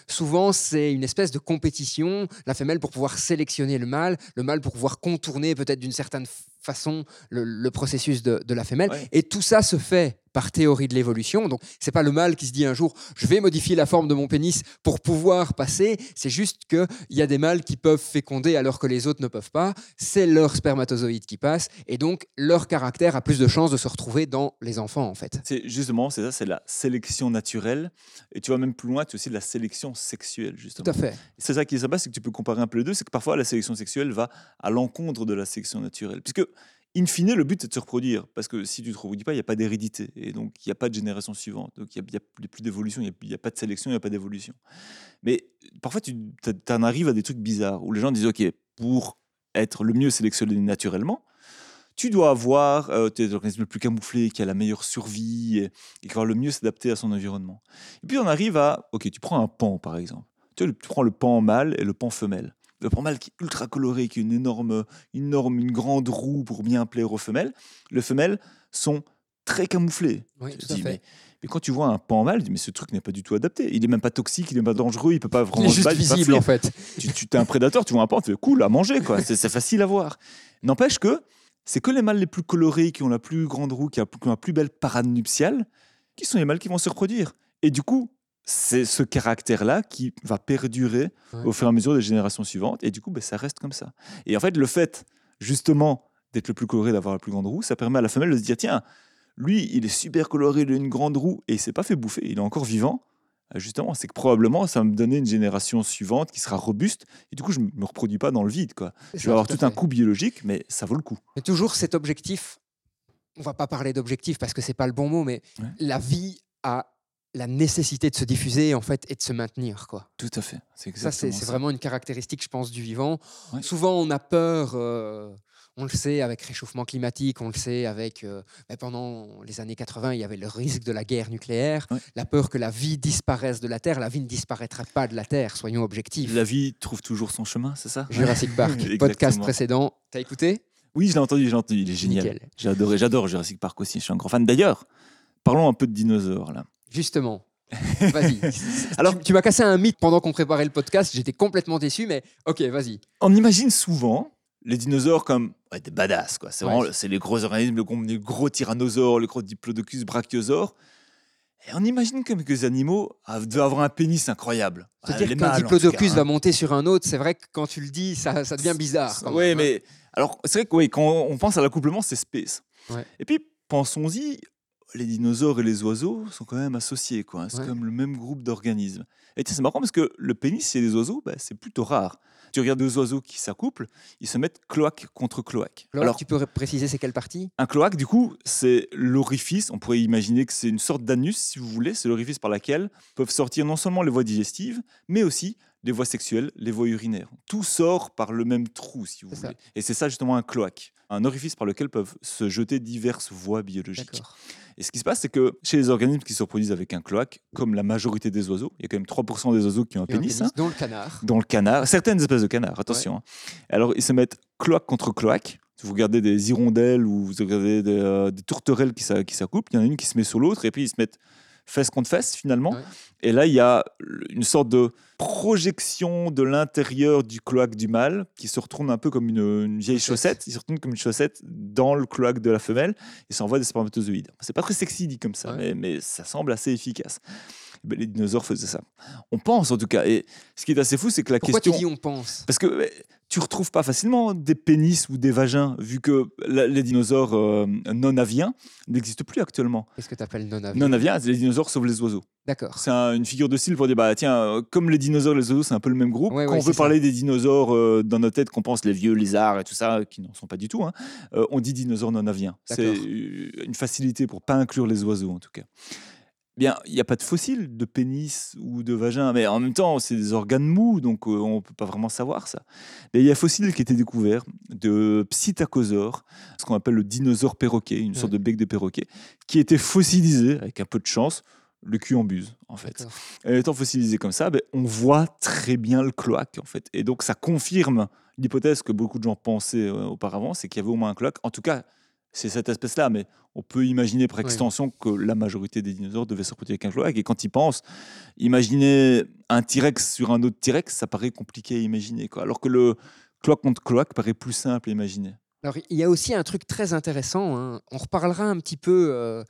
[SPEAKER 1] souvent c'est une espèce de compétition, la femelle pour pouvoir sélectionner le mâle, le mâle pour pouvoir contourner peut-être d'une certaine façon le, le processus de, de la femelle.
[SPEAKER 2] Ouais.
[SPEAKER 1] Et tout ça se fait par théorie de l'évolution. Donc, c'est pas le mâle qui se dit un jour, je vais modifier la forme de mon pénis pour pouvoir passer. C'est juste qu'il y a des mâles qui peuvent féconder alors que les autres ne peuvent pas. C'est leur spermatozoïde qui passe. Et donc, leur caractère a plus de chances de se retrouver dans les enfants, en fait.
[SPEAKER 2] C'est justement, c'est ça, c'est la sélection naturelle. Et tu vas même plus loin, tu as aussi de la sélection sexuelle, justement.
[SPEAKER 1] Tout à fait.
[SPEAKER 2] C'est ça qui est sympa, c'est que tu peux comparer un peu les deux. C'est que parfois, la sélection sexuelle va à l'encontre de la sélection naturelle. Puisque, in fine, le but, c'est de se reproduire. Parce que si tu ne te reproduis pas, il n'y a pas d'hérédité. Et donc, il n'y a pas de génération suivante. Donc, il n'y a, plus d'évolution, il n'y a, pas de sélection, il n'y a pas d'évolution. Mais parfois, tu en arrives à des trucs bizarres où les gens disent OK, pour être le mieux sélectionné naturellement, tu dois avoir euh, l'organisme le plus camouflé, qui a la meilleure survie et, qui va le mieux s'adapter à son environnement. Et puis on arrive à, ok, tu prends un pan par exemple. Tu, tu prends le pan mâle et le pan femelle. Le pan mâle qui est ultra coloré, qui a une énorme, une énorme, une grande roue pour bien plaire aux femelles. Les femelles sont très camouflées.
[SPEAKER 1] Oui, tout à fait.
[SPEAKER 2] mais, mais quand tu vois un pan mâle, tu dis, mais ce truc n'est pas du tout adapté. Il est même pas toxique, il n'est pas dangereux, il peut pas
[SPEAKER 1] Il
[SPEAKER 2] vraiment
[SPEAKER 1] est juste
[SPEAKER 2] il pas
[SPEAKER 1] visible, en fait.
[SPEAKER 2] tu, tu es un prédateur, tu vois un pan, tu fais cool à manger, quoi. C'est c'est facile à voir. N'empêche que c'est que les mâles les plus colorés, qui ont la plus grande roue, qui ont la plus belle parade nuptiale, qui sont les mâles qui vont se reproduire. Et du coup, c'est ce caractère-là qui va perdurer
[SPEAKER 1] Ouais.
[SPEAKER 2] au fur et à mesure des générations suivantes. Et du coup, ben, ça reste comme ça. Et en fait, le fait, justement, d'être le plus coloré, d'avoir la plus grande roue, ça permet à la femelle de se dire tiens, lui, il est super coloré, il a une grande roue, et il s'est pas fait bouffer, il est encore vivant. Euh, Justement, c'est que probablement ça va me donner une génération suivante qui sera robuste, et du coup, je ne me reproduis pas dans le vide. Quoi. Je vais avoir
[SPEAKER 1] tout
[SPEAKER 2] un coût biologique, mais ça vaut le coup.
[SPEAKER 1] Mais toujours cet objectif, on va pas parler d'objectif parce que c'est pas le bon mot, mais
[SPEAKER 2] Ouais.
[SPEAKER 1] la vie a la nécessité de se diffuser en fait et de se maintenir quoi.
[SPEAKER 2] Tout à fait. C'est
[SPEAKER 1] Ça c'est vraiment une caractéristique je pense du vivant.
[SPEAKER 2] Ouais.
[SPEAKER 1] Souvent on a peur, euh, on le sait avec réchauffement climatique, on le sait avec euh, ben, pendant les années 80 il y avait le risque de la guerre nucléaire,
[SPEAKER 2] Ouais.
[SPEAKER 1] la peur que la vie disparaisse de la Terre. La vie ne disparaîtra pas de la Terre, soyons objectifs.
[SPEAKER 2] La vie trouve toujours son chemin, c'est ça?
[SPEAKER 1] Jurassic Park, podcast précédent, t'as écouté?
[SPEAKER 2] Oui, je l'ai entendu, j'ai entendu, il est génial. Adoré, j'adore Jurassic Park aussi, je suis un grand fan. D'ailleurs, parlons un peu de dinosaures là.
[SPEAKER 1] Justement. Vas-y.
[SPEAKER 2] Alors-
[SPEAKER 1] tu, tu m'as cassé un mythe pendant qu'on préparait le podcast. J'étais complètement déçu, mais ok, vas-y.
[SPEAKER 2] On imagine souvent les dinosaures comme ouais, des badass, quoi. C'est
[SPEAKER 1] Ouais.
[SPEAKER 2] vraiment c'est les gros organismes, le gros, tyrannosaures, les gros diplodocus, brachiosaures. Et on imagine que les animaux ah, doivent avoir un pénis incroyable. Ah,
[SPEAKER 1] C'est-à-dire
[SPEAKER 2] les
[SPEAKER 1] qu'un diplodocus
[SPEAKER 2] cas,
[SPEAKER 1] va
[SPEAKER 2] hein.
[SPEAKER 1] monter sur un autre, c'est vrai que quand tu le dis, ça, ça devient bizarre.
[SPEAKER 2] Oui,
[SPEAKER 1] hein.
[SPEAKER 2] mais alors c'est vrai que oui, quand on pense à l'accouplement, c'est space.
[SPEAKER 1] Ouais.
[SPEAKER 2] Et puis pensons-y, les dinosaures et les oiseaux sont quand même associés, quoi. C'est
[SPEAKER 1] Ouais.
[SPEAKER 2] comme le même groupe d'organismes. Et c'est marrant parce que le pénis chez les oiseaux, bah, c'est plutôt rare. Tu regardes deux oiseaux qui s'accouplent, ils se mettent cloaque contre cloaque.
[SPEAKER 1] Alors,
[SPEAKER 2] Alors,
[SPEAKER 1] tu peux ré- préciser c'est quelle partie?
[SPEAKER 2] Un cloaque, du coup, c'est l'orifice. On pourrait imaginer que c'est une sorte d'anus, si vous voulez. C'est l'orifice par laquelle peuvent sortir non seulement les voies digestives, mais aussi les voies sexuelles, les voies urinaires. Tout sort par le même trou, si vous
[SPEAKER 1] ça.
[SPEAKER 2] voulez. Et c'est ça justement un cloaque. Un orifice par lequel peuvent se jeter diverses voies biologiques. Et ce qui se passe, c'est que chez les organismes qui se reproduisent avec un cloaque, comme la majorité des oiseaux, il y a quand même 3% des oiseaux qui ont un pénis. hein,
[SPEAKER 1] dont le canard.
[SPEAKER 2] dans le canard, certaines espèces de canards, attention. hein. Alors, ils se mettent cloaque contre cloaque. Si vous regardez des hirondelles ou vous regardez des, euh, des tourterelles qui s'accouplent, il y en a une qui se met sur l'autre et puis ils se mettent fesse contre fesse finalement.
[SPEAKER 1] Ouais.
[SPEAKER 2] Et là, il y a une sorte de projection de l'intérieur du cloaque du mâle qui se retourne un peu comme une, une vieille
[SPEAKER 1] Chaussette.
[SPEAKER 2] Il se retourne comme une chaussette dans le cloaque de la femelle et ça envoie des spermatozoïdes. C'est pas très sexy dit comme ça,
[SPEAKER 1] Ouais.
[SPEAKER 2] mais, mais ça semble assez efficace. Ben, les dinosaures faisaient ça. On pense en tout cas. Et ce qui est assez fou, c'est que la
[SPEAKER 1] Pourquoi
[SPEAKER 2] question.
[SPEAKER 1] tu dis on pense?
[SPEAKER 2] Parce que tu retrouves pas facilement des pénis ou des vagins, vu que la- les dinosaures euh, non aviens n'existent plus actuellement.
[SPEAKER 1] Qu'est-ce que tu appelles non avion
[SPEAKER 2] Non aviens, c'est les dinosaures sauf les oiseaux.
[SPEAKER 1] D'accord.
[SPEAKER 2] C'est un- une figure de style pour dire, bah tiens, euh, comme les dinosaures et les oiseaux, c'est un peu le même groupe.
[SPEAKER 1] Ouais,
[SPEAKER 2] Quand
[SPEAKER 1] ouais,
[SPEAKER 2] on veut parler des dinosaures euh, dans notre tête, qu'on pense les vieux lézards et tout ça, qui n'en sont pas du tout, hein, euh, on dit dinosaures non aviens. C'est euh, une facilité pour pas inclure les oiseaux en tout cas. Bien, il n'y a pas de fossiles de pénis ou de vagin, mais en même temps, c'est des organes mous, donc euh, on ne peut pas vraiment savoir ça. Mais il y a un fossile qui a été découvert de Psittacosaure, ce qu'on appelle le dinosaure perroquet, une sorte de bec de perroquet, qui était fossilisé, avec un peu de chance, le cul en buse, en fait. Et étant fossilisé comme ça, ben, on voit très bien le cloaque, en fait. Et donc, ça confirme l'hypothèse que beaucoup de gens pensaient euh, auparavant, c'est qu'il y avait au moins un cloaque. En tout cas, c'est cette espèce-là, mais on peut imaginer par
[SPEAKER 1] Oui.
[SPEAKER 2] extension que la majorité des dinosaures devaient se reproduire avec un cloaque. Et quand ils pensent, imaginer un T-Rex sur un autre T-Rex, ça paraît compliqué à imaginer. Quoi. Alors que le cloaque contre cloaque paraît plus simple à imaginer.
[SPEAKER 1] Alors, il y a aussi un truc très intéressant. hein. On reparlera un petit peu euh,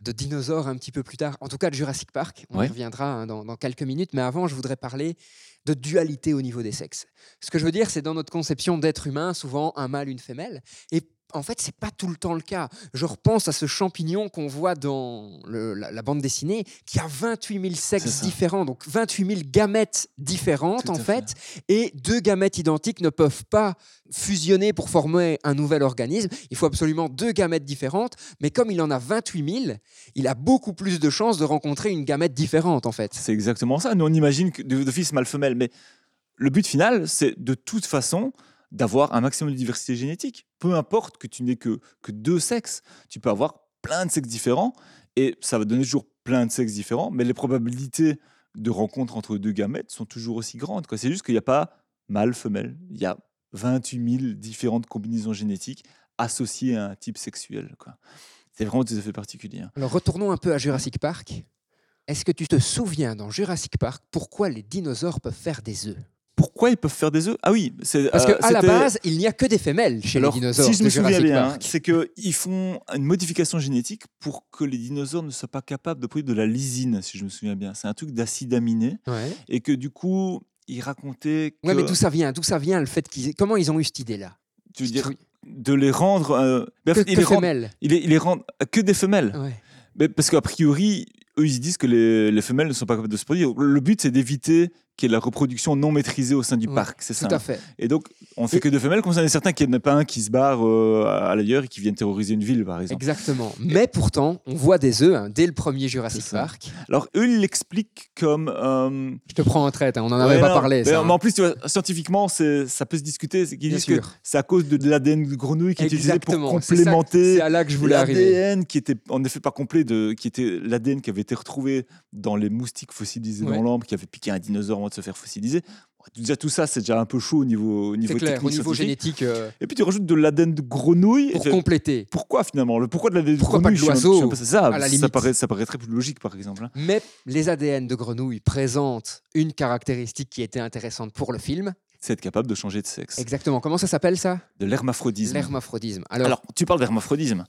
[SPEAKER 1] de dinosaures un petit peu plus tard, en tout cas de Jurassic Park. On
[SPEAKER 2] Ouais.
[SPEAKER 1] y reviendra hein, dans, dans quelques minutes. Mais avant, je voudrais parler de dualité au niveau des sexes. Ce que je veux dire, c'est dans notre conception d'être humain, souvent un mâle, une femelle. Et en fait, c'est pas tout le temps le cas. Je repense à ce champignon qu'on voit dans le- la, la bande dessinée, qui a 28 000
[SPEAKER 2] C'est
[SPEAKER 1] sexes différents, donc 28 000 gamètes différentes
[SPEAKER 2] Tout
[SPEAKER 1] en fait, et deux gamètes identiques ne peuvent pas fusionner pour former un nouvel organisme. Il faut absolument deux gamètes différentes, mais comme il en a 28 000, il a beaucoup plus de chances de rencontrer une gamète différente en fait.
[SPEAKER 2] C'est exactement ça. Nous, on imagine que de, de fils mâle-femelle, mais le but final, c'est de toute façon d'avoir un maximum de diversité génétique. Peu importe que tu n'aies que, que deux sexes, tu peux avoir plein de sexes différents et ça va donner toujours plein de sexes différents, mais les probabilités de rencontre entre deux gamètes sont toujours aussi grandes. C'est juste qu'il n'y a pas mâle-femelle. Il y a 28 000 différentes combinaisons génétiques associées à un type sexuel. C'est vraiment tout à fait particulier. hein.
[SPEAKER 1] Alors retournons un peu à Jurassic Park. Est-ce que tu te souviens dans Jurassic Park pourquoi les dinosaures peuvent faire des œufs?
[SPEAKER 2] Pourquoi ils peuvent faire des œufs? Ah oui, c'est
[SPEAKER 1] Parce
[SPEAKER 2] euh,
[SPEAKER 1] qu'à la
[SPEAKER 2] c'était-
[SPEAKER 1] base, il n'y a que des femelles chez
[SPEAKER 2] Alors,
[SPEAKER 1] les dinosaures.
[SPEAKER 2] si je me souviens bien, c'est qu'ils font une modification génétique pour que les dinosaures ne soient pas capables de produire de la lysine, si je me souviens bien. C'est un truc d'acide aminé.
[SPEAKER 1] Ouais.
[SPEAKER 2] Et que du coup, ils racontaient que.
[SPEAKER 1] Ouais, mais d'où ça vient? D'où ça vient le fait qu'ils comment ils ont eu cette idée-là?
[SPEAKER 2] Tu veux dire
[SPEAKER 1] Oui.
[SPEAKER 2] de les rendre. euh,
[SPEAKER 1] que,
[SPEAKER 2] ils
[SPEAKER 1] que
[SPEAKER 2] les rendent-
[SPEAKER 1] femelles.
[SPEAKER 2] ils les, ils les rendent que des femelles.
[SPEAKER 1] Ouais.
[SPEAKER 2] Mais parce qu'a priori, eux, ils se disent que les, les femelles ne sont pas capables de se produire. Le but, c'est d'éviter qu'il y ait la reproduction non maîtrisée au sein du
[SPEAKER 1] Ouais,
[SPEAKER 2] parc. C'est ça.
[SPEAKER 1] Tout à fait.
[SPEAKER 2] Et donc, on fait
[SPEAKER 1] Et-
[SPEAKER 2] que deux femelles, comme ça, il y en a certains qui n'en a pas un qui se barre euh, à l'ailleurs et qui viennent terroriser une ville, par exemple.
[SPEAKER 1] Exactement. Mais pourtant, on voit des œufs hein, dès le premier Jurassic. Park.
[SPEAKER 2] Alors, eux, ils l'expliquent comme. euh,
[SPEAKER 1] Je te prends en traite, hein, on n'en avait
[SPEAKER 2] ouais,
[SPEAKER 1] pas
[SPEAKER 2] non,
[SPEAKER 1] parlé.
[SPEAKER 2] mais,
[SPEAKER 1] ça,
[SPEAKER 2] mais
[SPEAKER 1] hein.
[SPEAKER 2] en plus, tu vois, scientifiquement, ça peut se discuter. c'est qu'ils disent que c'est à cause de, de l'ADN de grenouille qui est utilisé pour complémenter
[SPEAKER 1] C'est à là que je voulais arriver.
[SPEAKER 2] l'ADN qui était en effet pas complet, de, qui était l'ADN qui avait été retrouvé dans les moustiques fossilisés
[SPEAKER 1] Ouais.
[SPEAKER 2] dans l'ambre, qui avait piqué un dinosaure de se faire fossiliser. Déjà, tout ça, c'est déjà un peu chaud au niveau, au niveau
[SPEAKER 1] clair, au niveau génétique, euh,
[SPEAKER 2] Et puis, tu rajoutes de l'ADN de grenouille.
[SPEAKER 1] pour compléter.
[SPEAKER 2] pourquoi finalement le Pourquoi de l'ADN de
[SPEAKER 1] Pourquoi
[SPEAKER 2] grenouille
[SPEAKER 1] l'oiseau,
[SPEAKER 2] ça,
[SPEAKER 1] à la
[SPEAKER 2] ça, paraît, ça paraîtrait plus logique par exemple. hein.
[SPEAKER 1] Mais les ADN de grenouille présentent une caractéristique qui était intéressante pour le film.
[SPEAKER 2] C'est être capable de changer de sexe.
[SPEAKER 1] Exactement. Comment ça s'appelle ça?
[SPEAKER 2] De l'hermaphrodisme.
[SPEAKER 1] L'hermaphrodisme. Alors,
[SPEAKER 2] Alors, tu parles d'hermaphrodisme.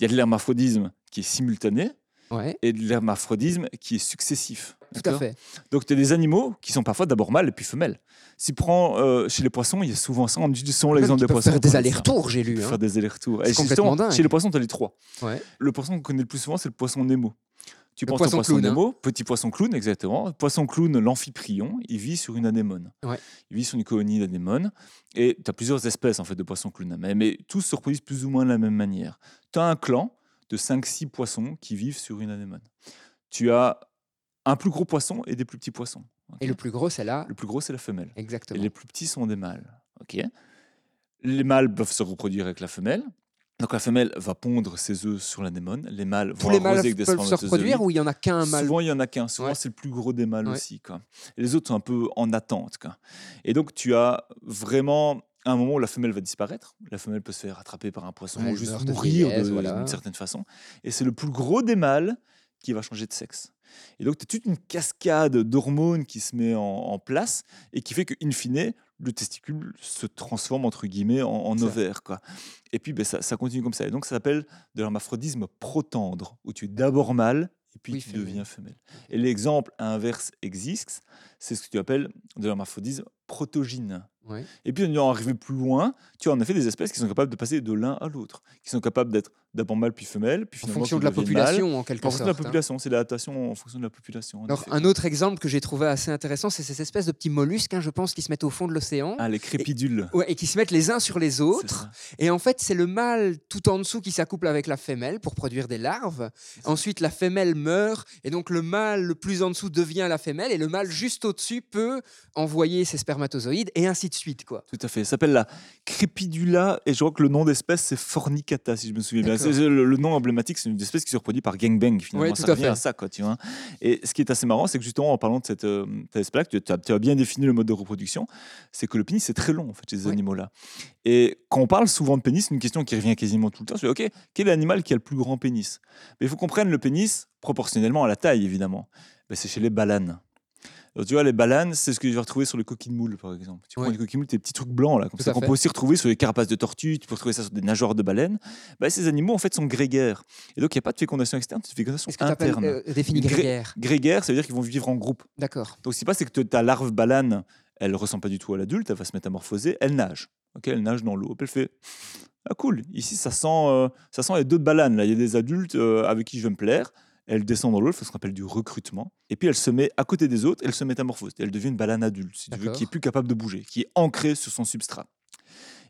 [SPEAKER 2] Il y a de l'hermaphrodisme qui est simultané
[SPEAKER 1] ouais,
[SPEAKER 2] et de l'hermaphrodisme qui est successif.
[SPEAKER 1] Tout à fait.
[SPEAKER 2] Donc, tu as des animaux qui sont parfois d'abord mâles et puis femelles. Si prends euh, chez les poissons, il y a souvent ça. On dit souvent l'exemple des poissons.
[SPEAKER 1] faire des allers-retours, j'ai lu. hein.
[SPEAKER 2] faire des allers-retours. Et
[SPEAKER 1] complètement dingue.
[SPEAKER 2] Chez les poissons, tu as les trois.
[SPEAKER 1] Ouais.
[SPEAKER 2] Le poisson qu'on connaît le plus souvent, c'est le poisson Nemo. Tu
[SPEAKER 1] Le
[SPEAKER 2] penses
[SPEAKER 1] poisson
[SPEAKER 2] au poisson
[SPEAKER 1] clown, hein.
[SPEAKER 2] Nemo, petit poisson clown, exactement. Poisson clown, l'amphiprion, il vit sur une anémone.
[SPEAKER 1] Ouais.
[SPEAKER 2] Il vit sur une colonie d'anémones. Et tu as plusieurs espèces en fait de poissons clown. Mais, mais tous se reproduisent plus ou moins de la même manière. Tu as un clan de 5-6 poissons qui vivent sur une anémone. Tu as un plus gros poisson et des plus petits poissons.
[SPEAKER 1] Et le plus gros, c'est là.
[SPEAKER 2] Le plus gros, c'est la femelle. Et
[SPEAKER 1] Exactement.
[SPEAKER 2] les plus petits sont des mâles. ok? Les mâles peuvent se reproduire avec la femelle. Donc la femelle va pondre ses œufs sur l'anémone. Les mâles
[SPEAKER 1] Tous
[SPEAKER 2] vont
[SPEAKER 1] les
[SPEAKER 2] arroser
[SPEAKER 1] mâles
[SPEAKER 2] avec des
[SPEAKER 1] peuvent se reproduire ou il y en a qu'un mâle?
[SPEAKER 2] Souvent, il y en a qu'un. Souvent,
[SPEAKER 1] Ouais.
[SPEAKER 2] c'est le plus gros des mâles
[SPEAKER 1] Ouais.
[SPEAKER 2] aussi. Quoi. Et les autres sont un peu en attente. Quoi. Et donc, tu as vraiment un moment où la femelle va disparaître. La femelle peut se faire attraper par un poisson
[SPEAKER 1] Ouais,
[SPEAKER 2] ou juste mourir
[SPEAKER 1] voilà.
[SPEAKER 2] d'une certaine façon. Et c'est le plus gros des mâles qui va changer de sexe. Et donc, tu as toute une cascade d'hormones qui se met en, en place et qui fait qu'in fine, le testicule se transforme entre guillemets en, en ovaire. Quoi. Et puis, ben, ça, ça continue comme ça. Et donc, ça s'appelle de l'hermaphrodisme protendre, où tu es d'abord mâle et puis
[SPEAKER 1] Oui,
[SPEAKER 2] tu
[SPEAKER 1] femelle.
[SPEAKER 2] deviens femelle. Et l'exemple inverse existe, c'est ce que tu appelles de l'hermaphrodisme protogyne.
[SPEAKER 1] Ouais.
[SPEAKER 2] Et puis, en arrivé plus loin, tu as en effet des espèces qui sont capables de passer de l'un à l'autre, qui sont capables d'être d'abord mâle puis femelle, puis
[SPEAKER 1] En
[SPEAKER 2] finalement
[SPEAKER 1] fonction
[SPEAKER 2] qui
[SPEAKER 1] de la population, en quelque
[SPEAKER 2] En fonction de la
[SPEAKER 1] sorte. hein.
[SPEAKER 2] population, c'est l'adaptation en fonction de la population. en
[SPEAKER 1] Alors,
[SPEAKER 2] effet.
[SPEAKER 1] un autre exemple que j'ai trouvé assez intéressant, c'est ces espèces de petits mollusques, hein, je pense, qui se mettent au fond de l'océan.
[SPEAKER 2] Ah, les crépidules.
[SPEAKER 1] Ouais, et qui se mettent les uns sur les autres. Et en fait, c'est le mâle tout en dessous qui s'accouple avec la femelle pour produire des larves. Ensuite, la femelle meurt et donc le mâle le plus en dessous devient la femelle et le mâle juste au-dessus peut envoyer ses spermatozoïdes et ainsi de suite. Quoi.
[SPEAKER 2] Tout à fait. Ça s'appelle la crépidula et je crois que le nom d'espèce c'est Fornicata si je me souviens bien. Le, le nom emblématique, c'est une espèce qui se reproduit par gangbang finalement.
[SPEAKER 1] Ouais, tout
[SPEAKER 2] ça
[SPEAKER 1] à
[SPEAKER 2] revient
[SPEAKER 1] fait.
[SPEAKER 2] à ça quoi, tu vois. Et ce qui est assez marrant, c'est que justement en parlant de cette, euh, espèce, tu, tu as bien défini le mode de reproduction, c'est que le pénis c'est très long en fait chez ces
[SPEAKER 1] Ouais.
[SPEAKER 2] animaux-là. Et quand on parle souvent de pénis, une question qui revient quasiment tout le temps, c'est ok, quel est l'animal qui a le plus grand pénis? Mais il faut qu'on prenne le pénis proportionnellement à la taille évidemment. Ben, c'est chez les balanes. Alors, tu vois, les balanes, c'est ce que je vais retrouver sur les coquilles de moules, par exemple. Tu
[SPEAKER 1] Ouais.
[SPEAKER 2] prends les coquilles de moules, tes petits trucs blancs, là, comme
[SPEAKER 1] Tout
[SPEAKER 2] ça, qu'on peut aussi retrouver sur les carapaces de tortues, tu peux retrouver ça sur des nageoires de baleines. Bah, ces animaux, en fait, sont grégaires. Et donc, il n'y a pas de fécondation externe, c'est une fécondation
[SPEAKER 1] que appelles
[SPEAKER 2] interne.
[SPEAKER 1] euh, défini
[SPEAKER 2] Gré-
[SPEAKER 1] grégaire?
[SPEAKER 2] Grégaire, ça veut dire qu'ils vont vivre en groupe.
[SPEAKER 1] D'accord.
[SPEAKER 2] Donc, ce qui se passe, c'est que ta larve balane, elle ne ressemble pas du tout à l'adulte, elle va se métamorphoser, elle nage. Ok, elle nage dans l'eau. Elle fait Ah, cool, ici, ça sent, euh, ça sent les d'autres balanes. Là. Il y a des adultes euh, avec qui je vais me plaire. Elle descend dans l'eau, elle fait ce qu'on appelle du recrutement. Et puis, elle se met à côté des autres, elle se métamorphose. Elle devient une balane adulte, si tu veux, qui est plus capable de bouger, qui est ancrée sur son substrat.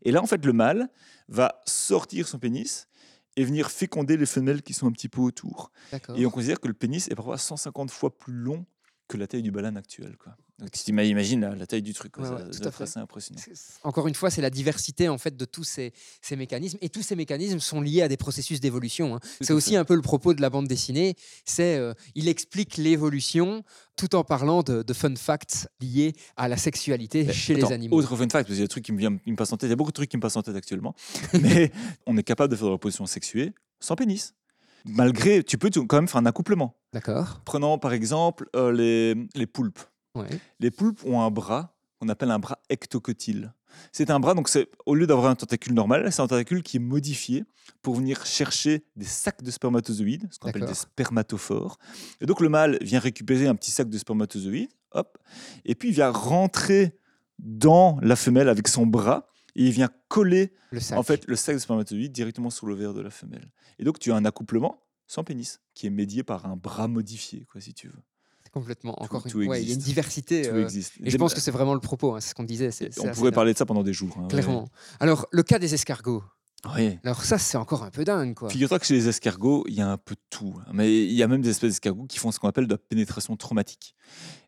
[SPEAKER 2] Et là, en fait, le mâle va sortir son pénis et venir féconder les femelles qui sont un petit peu autour. Et on considère que le pénis est parfois 150 fois plus long que la taille du balane actuel. Quoi. Donc, tu imagines la, la taille du truc.
[SPEAKER 1] Ouais, ouais, fait.
[SPEAKER 2] assez impressionnant.
[SPEAKER 1] C'est- c'est- Encore une fois, c'est la diversité en fait de tous ces, ces mécanismes et tous ces mécanismes sont liés à des processus d'évolution. hein. C'est aussi
[SPEAKER 2] fait.
[SPEAKER 1] un peu le propos de la bande dessinée. C'est euh, il explique l'évolution tout en parlant de, de fun facts liés à la sexualité
[SPEAKER 2] Mais
[SPEAKER 1] chez
[SPEAKER 2] attends,
[SPEAKER 1] les animaux.
[SPEAKER 2] Autre fun fact, parce qu'il y a des trucs qui me, qui me passent en tête. Il y a beaucoup de trucs qui me passent en tête actuellement. Mais on est capable de faire de la reproduction sexuée sans pénis. Malgré, tu peux quand même faire un accouplement.
[SPEAKER 1] D'accord.
[SPEAKER 2] Prenons par exemple euh, les, les poulpes.
[SPEAKER 1] Ouais.
[SPEAKER 2] Les poulpes ont un bras qu'on appelle un bras ectocotyle. C'est un bras, donc c'est au lieu d'avoir un tentacule normal, c'est un tentacule qui est modifié pour venir chercher des sacs de spermatozoïdes, ce qu'on appelle des spermatophores. Et donc le mâle vient récupérer un petit sac de spermatozoïdes, hop, et puis il vient rentrer dans la femelle avec son bras et il vient coller
[SPEAKER 1] Le sac.
[SPEAKER 2] en fait le sac de spermatozoïdes directement sur le verre de la femelle. Et donc tu as un accouplement sans pénis qui est médié par un bras modifié, quoi, si tu veux.
[SPEAKER 1] complètement. Encore
[SPEAKER 2] tout
[SPEAKER 1] une... ouais, il y a une diversité.
[SPEAKER 2] Tout
[SPEAKER 1] euh,
[SPEAKER 2] existe.
[SPEAKER 1] Et je pense que c'est vraiment le propos. hein, c'est ce qu'on disait.
[SPEAKER 2] on pourrait parler de ça pendant des jours. hein, ouais.
[SPEAKER 1] Clairement. Alors, le cas des escargots.
[SPEAKER 2] Oui.
[SPEAKER 1] Alors ça, c'est encore un peu dingue, quoi.
[SPEAKER 2] Figure-toi que chez les escargots, il y a un peu de tout. hein. Mais il y a même des espèces d'escargots qui font ce qu'on appelle de la pénétration traumatique.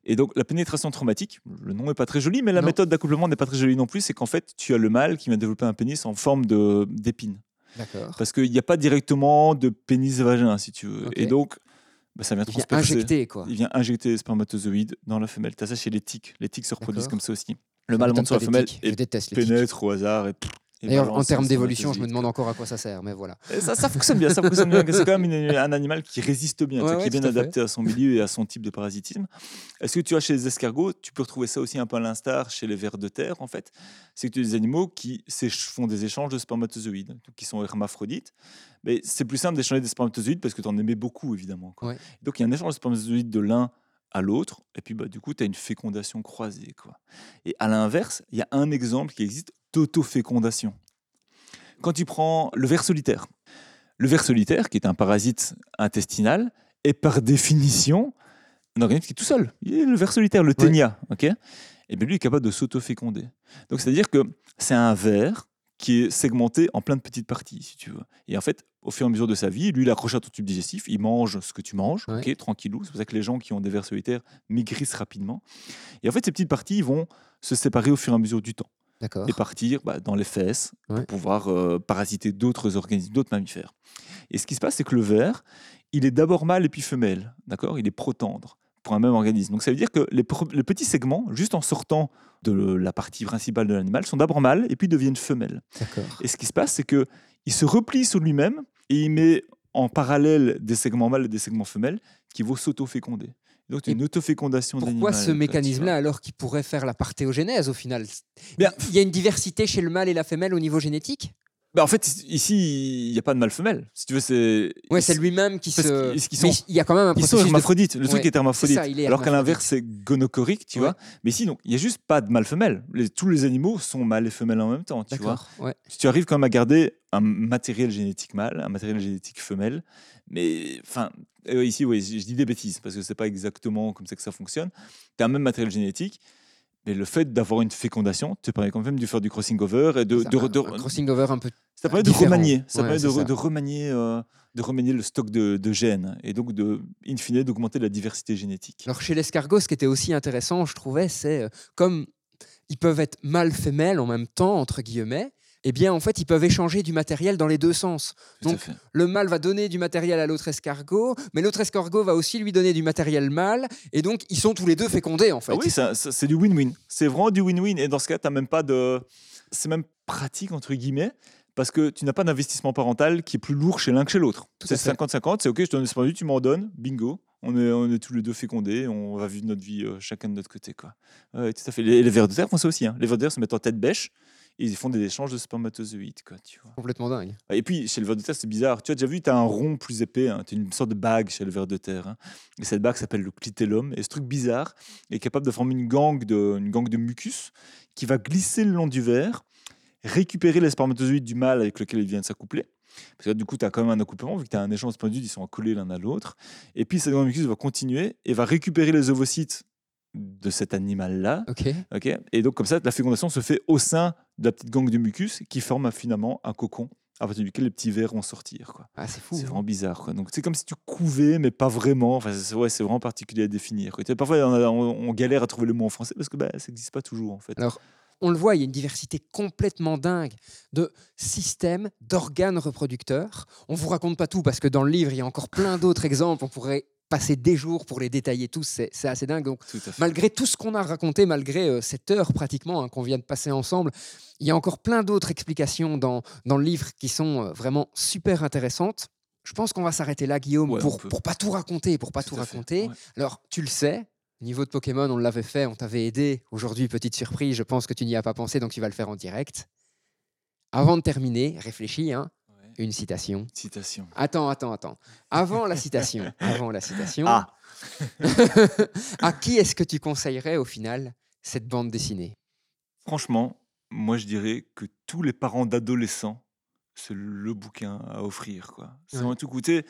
[SPEAKER 2] Et donc, la pénétration traumatique, le nom n'est pas très joli, mais la
[SPEAKER 1] Non.
[SPEAKER 2] méthode d'accouplement n'est pas très jolie non plus. C'est qu'en fait, tu as le mâle qui va développer un pénis en forme de- d'épine.
[SPEAKER 1] D'accord.
[SPEAKER 2] Parce qu'il n'y a pas directement de pénis-vagin, si tu veux. Et donc, bah, ça vient
[SPEAKER 1] Il vient
[SPEAKER 2] transpercer.
[SPEAKER 1] injecter, quoi.
[SPEAKER 2] Il vient injecter les spermatozoïdes dans la femelle. Tu as ça chez les tiques. Les tiques se reproduisent comme ça aussi. Le mâle monte sur la femelle
[SPEAKER 1] tiques.
[SPEAKER 2] et pénètre au hasard. et
[SPEAKER 1] D'ailleurs, en termes d'évolution, je me demande encore à quoi ça sert, mais voilà.
[SPEAKER 2] Ça, ça fonctionne bien, ça fonctionne bien. C'est quand même une- un animal qui résiste bien,
[SPEAKER 1] Ouais,
[SPEAKER 2] qui est bien
[SPEAKER 1] fait.
[SPEAKER 2] adapté à son milieu et à son type de parasitisme. Est-ce que tu vois chez les escargots, tu peux retrouver ça aussi un peu à l'instar chez les vers de terre, en fait? C'est que tu as des animaux qui font des échanges de spermatozoïdes, qui sont hermaphrodites. Mais c'est plus simple d'échanger des spermatozoïdes parce que tu en aimais beaucoup, évidemment. quoi.
[SPEAKER 1] Ouais.
[SPEAKER 2] Donc il y a un échange de spermatozoïdes de l'un à l'autre, et puis bah, du coup, tu as une fécondation croisée. Quoi. Et à l'inverse, il y a un exemple qui existe d'autofécondation. Quand tu prends le ver solitaire, le ver solitaire, qui est un parasite intestinal, est par définition un organisme qui est tout seul. Il est le ver solitaire, le ténia. ok? Et bien lui est capable de s'autoféconder. Donc c'est-à-dire que c'est un ver qui est segmenté en plein de petites parties, si tu veux. Et en fait, au fur et à mesure de sa vie, lui, il accroche à ton tube digestif, il mange ce que tu manges,
[SPEAKER 1] Ouais.
[SPEAKER 2] ok, tranquillou. C'est pour ça que les gens qui ont des vers solitaires maigrissent rapidement. Et en fait, ces petites parties vont se séparer au fur et à mesure du temps. Et partir bah, dans les fesses
[SPEAKER 1] Ouais.
[SPEAKER 2] pour pouvoir euh, parasiter d'autres organismes, d'autres mammifères. Et ce qui se passe, c'est que le ver, il est d'abord mâle et puis femelle, d'accord? Il est protendre pour un même organisme. Donc ça veut dire que les, petits segments, juste en sortant de la partie principale de l'animal, sont d'abord mâles et puis deviennent femelles. Et ce qui se passe, c'est que il se replie sur lui-même et il met en parallèle des segments mâles et des segments femelles qui vont s'auto-féconder. Donc, une autofécondation
[SPEAKER 1] Pourquoi ce mécanisme-là alors qui pourrait faire la parthéogénèse au final?
[SPEAKER 2] Bien.
[SPEAKER 1] Il y a une diversité chez le mâle et la femelle au niveau génétique?
[SPEAKER 2] Bah, en fait, ici, il n'y a pas de mâle femelle. Si tu veux, c'est.
[SPEAKER 1] Ouais, c'est lui-même qui se. Mais
[SPEAKER 2] sont-
[SPEAKER 1] il y a quand même un
[SPEAKER 2] Ils sont
[SPEAKER 1] processus de-
[SPEAKER 2] hermaphrodites. Le truc
[SPEAKER 1] Ouais,
[SPEAKER 2] est hermaphrodite.
[SPEAKER 1] ça, est
[SPEAKER 2] Alors qu'à l'inverse, c'est gonochorique, tu
[SPEAKER 1] Ouais.
[SPEAKER 2] vois. Mais ici, donc, il n'y a juste pas de mâle femelle. Les- tous les animaux sont mâles et femelles en même temps, tu vois.
[SPEAKER 1] Ouais.
[SPEAKER 2] Si tu arrives quand même à garder un matériel génétique mâle, un matériel génétique femelle, mais enfin, euh, ici, oui, je dis des bêtises parce que c'est pas exactement comme ça que ça fonctionne. Tu as un même matériel génétique, mais le fait d'avoir une fécondation te permet quand même de faire du crossing over et de,
[SPEAKER 1] Ça,
[SPEAKER 2] de,
[SPEAKER 1] un-
[SPEAKER 2] de-
[SPEAKER 1] un crossing over un peu.
[SPEAKER 2] ça permet de remanier, ça
[SPEAKER 1] Ouais,
[SPEAKER 2] permet de,
[SPEAKER 1] c'est
[SPEAKER 2] re-
[SPEAKER 1] ça.
[SPEAKER 2] de remanier, euh, de remanier le stock de, de gènes et donc de, in fine, d'augmenter la diversité génétique.
[SPEAKER 1] Alors chez l'escargot, ce qui était aussi intéressant, je trouvais, c'est euh, comme ils peuvent être mâle femelle en même temps entre guillemets. Eh bien, en fait, ils peuvent échanger du matériel dans les deux sens.
[SPEAKER 2] Tout
[SPEAKER 1] Donc,
[SPEAKER 2] fait.
[SPEAKER 1] Le mâle va donner du matériel à l'autre escargot, mais l'autre escargot va aussi lui donner du matériel mâle, et donc ils sont tous les deux fécondés en fait.
[SPEAKER 2] Ah oui, ça- ça- c'est du win-win. C'est vraiment du win-win. Et dans ce cas, tu même pas de. C'est même pratique, entre guillemets, parce que tu n'as pas d'investissement parental qui est plus lourd chez l'un que chez l'autre. C'est
[SPEAKER 1] à fait.
[SPEAKER 2] 50-50, c'est OK, je te donne spermatozoïde, tu m'en donnes, bingo. On est, on est tous les deux fécondés, on va vivre notre vie euh, chacun de notre côté. Quoi. Tout à fait. Les, les vers de terre font ça aussi. hein. Les vers de terre se mettent en tête bêche et ils font des échanges de spermatozoïdes. Quoi, tu vois.
[SPEAKER 1] Complètement dingue.
[SPEAKER 2] Et puis, chez le ver de terre, c'est bizarre. Tu as déjà vu, tu as un rond plus épais, hein. tu as une sorte de bague chez le ver de terre. hein. Et cette bague s'appelle le clitellum. Et ce truc bizarre est capable de former une gangue de, une gangue de mucus qui va glisser le long du verre, récupérer les spermatozoïdes du mâle avec lequel il vient de s'accoupler. Parce que là, du coup, tu as quand même un accouplement, vu que tu as un échange de spermatozoïdes, ils sont collés l'un à l'autre. Et puis, cette gangue de mucus va continuer et va récupérer les ovocytes de cet animal-là.
[SPEAKER 1] Ok.
[SPEAKER 2] ok? Et donc, comme ça, la fécondation se fait au sein de la petite gangue de mucus qui forme finalement un cocon à partir duquel les petits vers vont sortir. Quoi.
[SPEAKER 1] Ah, c'est fou.
[SPEAKER 2] C'est
[SPEAKER 1] hein.
[SPEAKER 2] vraiment bizarre. Quoi. Donc, c'est comme si tu couvais, mais pas vraiment. Enfin, c'est, ouais, c'est vraiment particulier à définir. quoi. Parfois, on, a- on- on galère à trouver le mot en français parce que bah, ça n'existe pas toujours, en fait.
[SPEAKER 1] Alors, on le voit, il y a une diversité complètement dingue de systèmes, d'organes reproducteurs. On vous raconte pas tout parce que dans le livre, il y a encore plein d'autres exemples. On pourrait passer des jours pour les détailler tous. C'est assez dingue. Donc,
[SPEAKER 2] Tout
[SPEAKER 1] malgré tout ce qu'on a raconté, malgré euh, cette heure pratiquement hein, qu'on vient de passer ensemble, il y a encore plein d'autres explications dans, dans le livre qui sont euh, vraiment super intéressantes. Je pense qu'on va s'arrêter là, Guillaume,
[SPEAKER 2] Ouais,
[SPEAKER 1] pour, pour pas tout raconter, pour pas tout,
[SPEAKER 2] Tout à fait.
[SPEAKER 1] raconter.
[SPEAKER 2] Ouais.
[SPEAKER 1] Alors, tu le sais, niveau de Pokémon, on l'avait fait, on t'avait aidé. Aujourd'hui, petite surprise, je pense que tu n'y as pas pensé, donc tu vas le faire en direct. Avant de terminer, réfléchis, hein. Une citation.
[SPEAKER 2] Citation.
[SPEAKER 1] Attends, attends, attends. Avant la citation, avant la citation,
[SPEAKER 2] Ah
[SPEAKER 1] à qui est-ce que tu conseillerais au final cette bande dessinée?
[SPEAKER 2] Franchement, moi, je dirais que tous les parents d'adolescents, c'est le bouquin à offrir. quoi.
[SPEAKER 1] Ouais.
[SPEAKER 2] un tout goûter.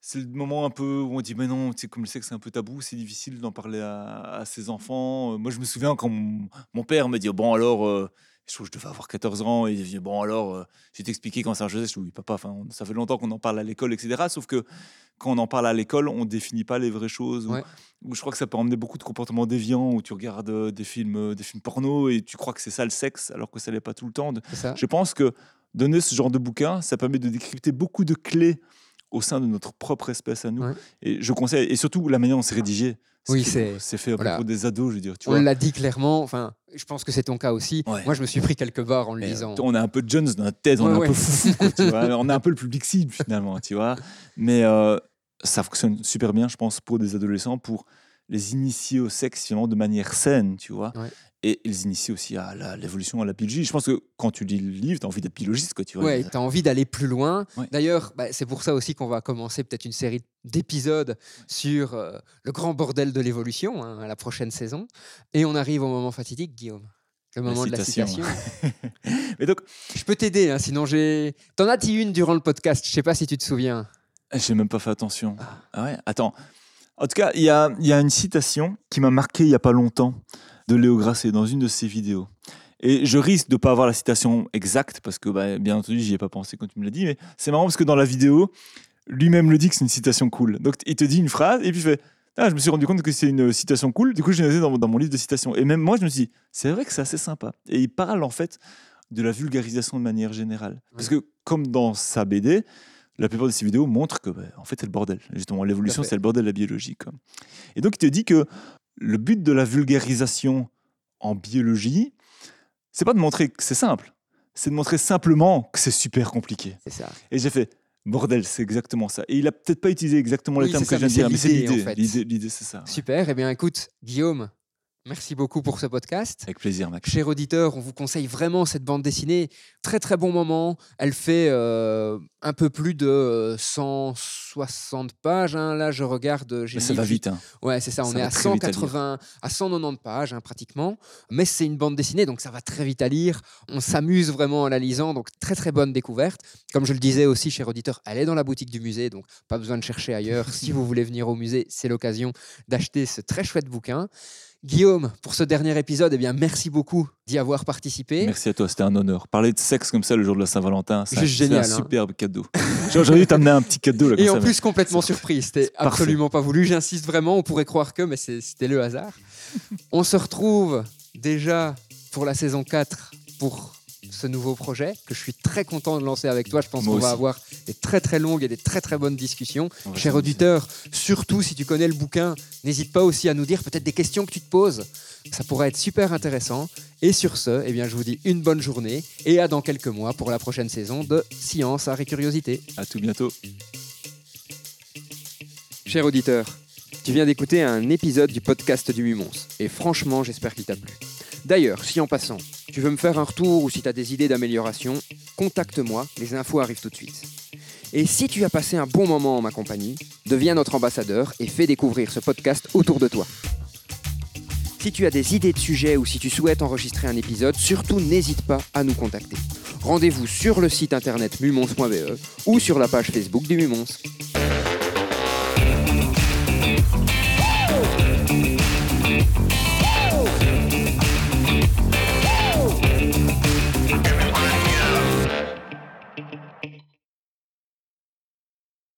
[SPEAKER 2] C'est le moment un peu où on dit, mais non, tu sais, comme sais que c'est un peu tabou, c'est difficile d'en parler à, à ses enfants. Euh, Moi, je me souviens quand mon, mon père me dit, bon, alors, euh, je trouve que je devais avoir 14 ans, et il dit, bon, alors, euh, t'expliquer comment ça faisait. Je dis, oui, papa, enfin, on- ça fait longtemps qu'on en parle à l'école, etc. Sauf que quand on en parle à l'école, on définit pas les vraies choses. ou-
[SPEAKER 1] Ouais.
[SPEAKER 2] ou je crois que ça peut emmener beaucoup de comportements déviants, où tu regardes euh, des films, euh, des films porno, et tu crois que c'est ça le sexe, alors que ça l'est pas tout le temps.
[SPEAKER 1] Ça
[SPEAKER 2] Je pense que donner ce genre de bouquin, ça permet de décrypter beaucoup de clés au sein de notre propre espèce à nous.
[SPEAKER 1] Ouais.
[SPEAKER 2] Et je conseille, et surtout la manière dont c'est rédigé.
[SPEAKER 1] Oui, c'est-
[SPEAKER 2] fait
[SPEAKER 1] voilà.
[SPEAKER 2] pour des ados, je veux dire. Tu
[SPEAKER 1] On l'a dit clairement, enfin, je pense que c'est ton cas aussi.
[SPEAKER 2] Ouais.
[SPEAKER 1] Moi, je me suis pris quelques barres en le lisant.
[SPEAKER 2] On a un peu de Jones dans notre tête, on
[SPEAKER 1] Ouais,
[SPEAKER 2] est un peu fou, quoi, tu vois. on est un peu le public cible finalement, tu vois. Mais euh, ça fonctionne super bien, je pense, pour des adolescents, pour les initier au sexe finalement de manière saine, tu vois.
[SPEAKER 1] Ouais.
[SPEAKER 2] Et les initier aussi à l'évolution, à la biologie. Je pense que quand tu lis le livre, tu as envie d'être biologiste, quoi, tu vois.
[SPEAKER 1] Ouais, tu as envie d'aller plus loin.
[SPEAKER 2] Ouais.
[SPEAKER 1] D'ailleurs, bah, c'est pour ça aussi qu'on va commencer peut-être une série d'épisodes sur euh, le grand bordel de l'évolution hein, à la prochaine saison. Et on arrive au moment fatidique, Guillaume. Le
[SPEAKER 2] La
[SPEAKER 1] moment de la
[SPEAKER 2] citation. Mais donc,
[SPEAKER 1] Je peux t'aider, hein, sinon j'ai. T'en as dit une durant le podcast, je sais pas si tu te souviens.
[SPEAKER 2] j'ai même pas fait attention. Ah ouais, attends. En tout cas, il y a, il y a une citation qui m'a marqué il y a pas longtemps de Léo Grasset dans une de ses vidéos. Et je risque de pas avoir la citation exacte parce que, bah, bien entendu, j'y ai pas pensé quand tu me l'as dit, mais c'est marrant parce que dans la vidéo, lui-même le dit que c'est une citation cool. Donc, il te dit une phrase et puis il fait Ah, je me suis rendu compte que c'est une citation cool. Du coup, je l'ai noté dans, mon- dans mon livre de citations. Et même moi, je me suis dit C'est vrai que c'est assez sympa. Et il parle en fait de la vulgarisation de manière générale. Parce que, comme dans sa BD, la plupart de ces vidéos montrent que, bah, en fait, c'est le bordel. Justement, l'évolution, c'est le bordel de la biologie. quoi. Et donc, il te dit que le but de la vulgarisation en biologie, c'est pas de montrer que c'est simple, c'est de montrer simplement que c'est super compliqué.
[SPEAKER 1] C'est ça.
[SPEAKER 2] Et j'ai fait, bordel, c'est exactement ça. Et il a peut-être pas utilisé exactement les
[SPEAKER 1] Oui,
[SPEAKER 2] termes
[SPEAKER 1] c'est
[SPEAKER 2] que
[SPEAKER 1] ça,
[SPEAKER 2] je viens de
[SPEAKER 1] mais
[SPEAKER 2] dire, mais
[SPEAKER 1] c'est l'idée, en
[SPEAKER 2] l'idée.
[SPEAKER 1] fait.
[SPEAKER 2] L'idée, l'idée, c'est ça.
[SPEAKER 1] Super. Eh bien, écoute, Guillaume, Merci beaucoup pour ce podcast.
[SPEAKER 2] Avec plaisir, Max.
[SPEAKER 1] Cher auditeur, on vous conseille vraiment cette bande dessinée. Très très bon moment. Elle fait euh, un peu plus de euh, 160 pages. hein. Là, je regarde. j'ai
[SPEAKER 2] Mais ça va
[SPEAKER 1] vite-.
[SPEAKER 2] Hein.
[SPEAKER 1] Ouais, c'est ça. On
[SPEAKER 2] Ça
[SPEAKER 1] est à
[SPEAKER 2] très vite à lire.
[SPEAKER 1] 180, à 190 pages hein, pratiquement. Mais c'est une bande dessinée, donc ça va très vite à lire. On s'amuse vraiment en la lisant, donc très très bonne découverte. Comme je le disais aussi, cher auditeur, elle est dans la boutique du musée, donc pas besoin de chercher ailleurs. si vous voulez venir au musée, c'est l'occasion d'acheter ce très chouette bouquin. Guillaume, pour ce dernier épisode, eh bien, merci beaucoup d'y avoir participé.
[SPEAKER 2] Merci à toi, c'était un honneur. Parler de sexe comme ça le jour de la Saint-Valentin, c'est un,
[SPEAKER 1] Juste
[SPEAKER 2] c'est
[SPEAKER 1] génial,
[SPEAKER 2] un
[SPEAKER 1] hein.
[SPEAKER 2] superbe cadeau. J'aurais dû t'amener un petit cadeau là. comme
[SPEAKER 1] Et
[SPEAKER 2] ça,
[SPEAKER 1] en
[SPEAKER 2] mais-
[SPEAKER 1] plus, complètement surpris. C'était
[SPEAKER 2] parfait.
[SPEAKER 1] absolument pas voulu. J'insiste vraiment. On pourrait croire que, mais c'était le hasard. On se retrouve déjà pour la saison 4 pour ce nouveau projet que je suis très content de lancer avec toi. Je pense qu'on va avoir des très très longues et des très très bonnes discussions. Cher auditeur, surtout si tu connais le bouquin, n'hésite pas aussi à nous dire peut-être des questions que tu te poses. Ça pourrait être super intéressant. Et sur ce, eh bien, je vous dis une bonne journée et à dans quelques mois pour la prochaine saison de Science, Art et Curiosité.
[SPEAKER 2] À tout bientôt.
[SPEAKER 1] Cher auditeur, tu viens d'écouter un épisode du podcast du Mumons, et franchement, j'espère qu'il t'a plu. D'ailleurs, si en passant, tu veux me faire un retour ou si tu as des idées d'amélioration, contacte-moi, les infos arrivent tout de suite. Et si tu as passé un bon moment en ma compagnie, deviens notre ambassadeur et fais découvrir ce podcast autour de toi. Si tu as des idées de sujets ou si tu souhaites enregistrer un épisode, surtout n'hésite pas à nous contacter. Rendez-vous sur le site internet mumons.be ou sur la page Facebook du Mumons.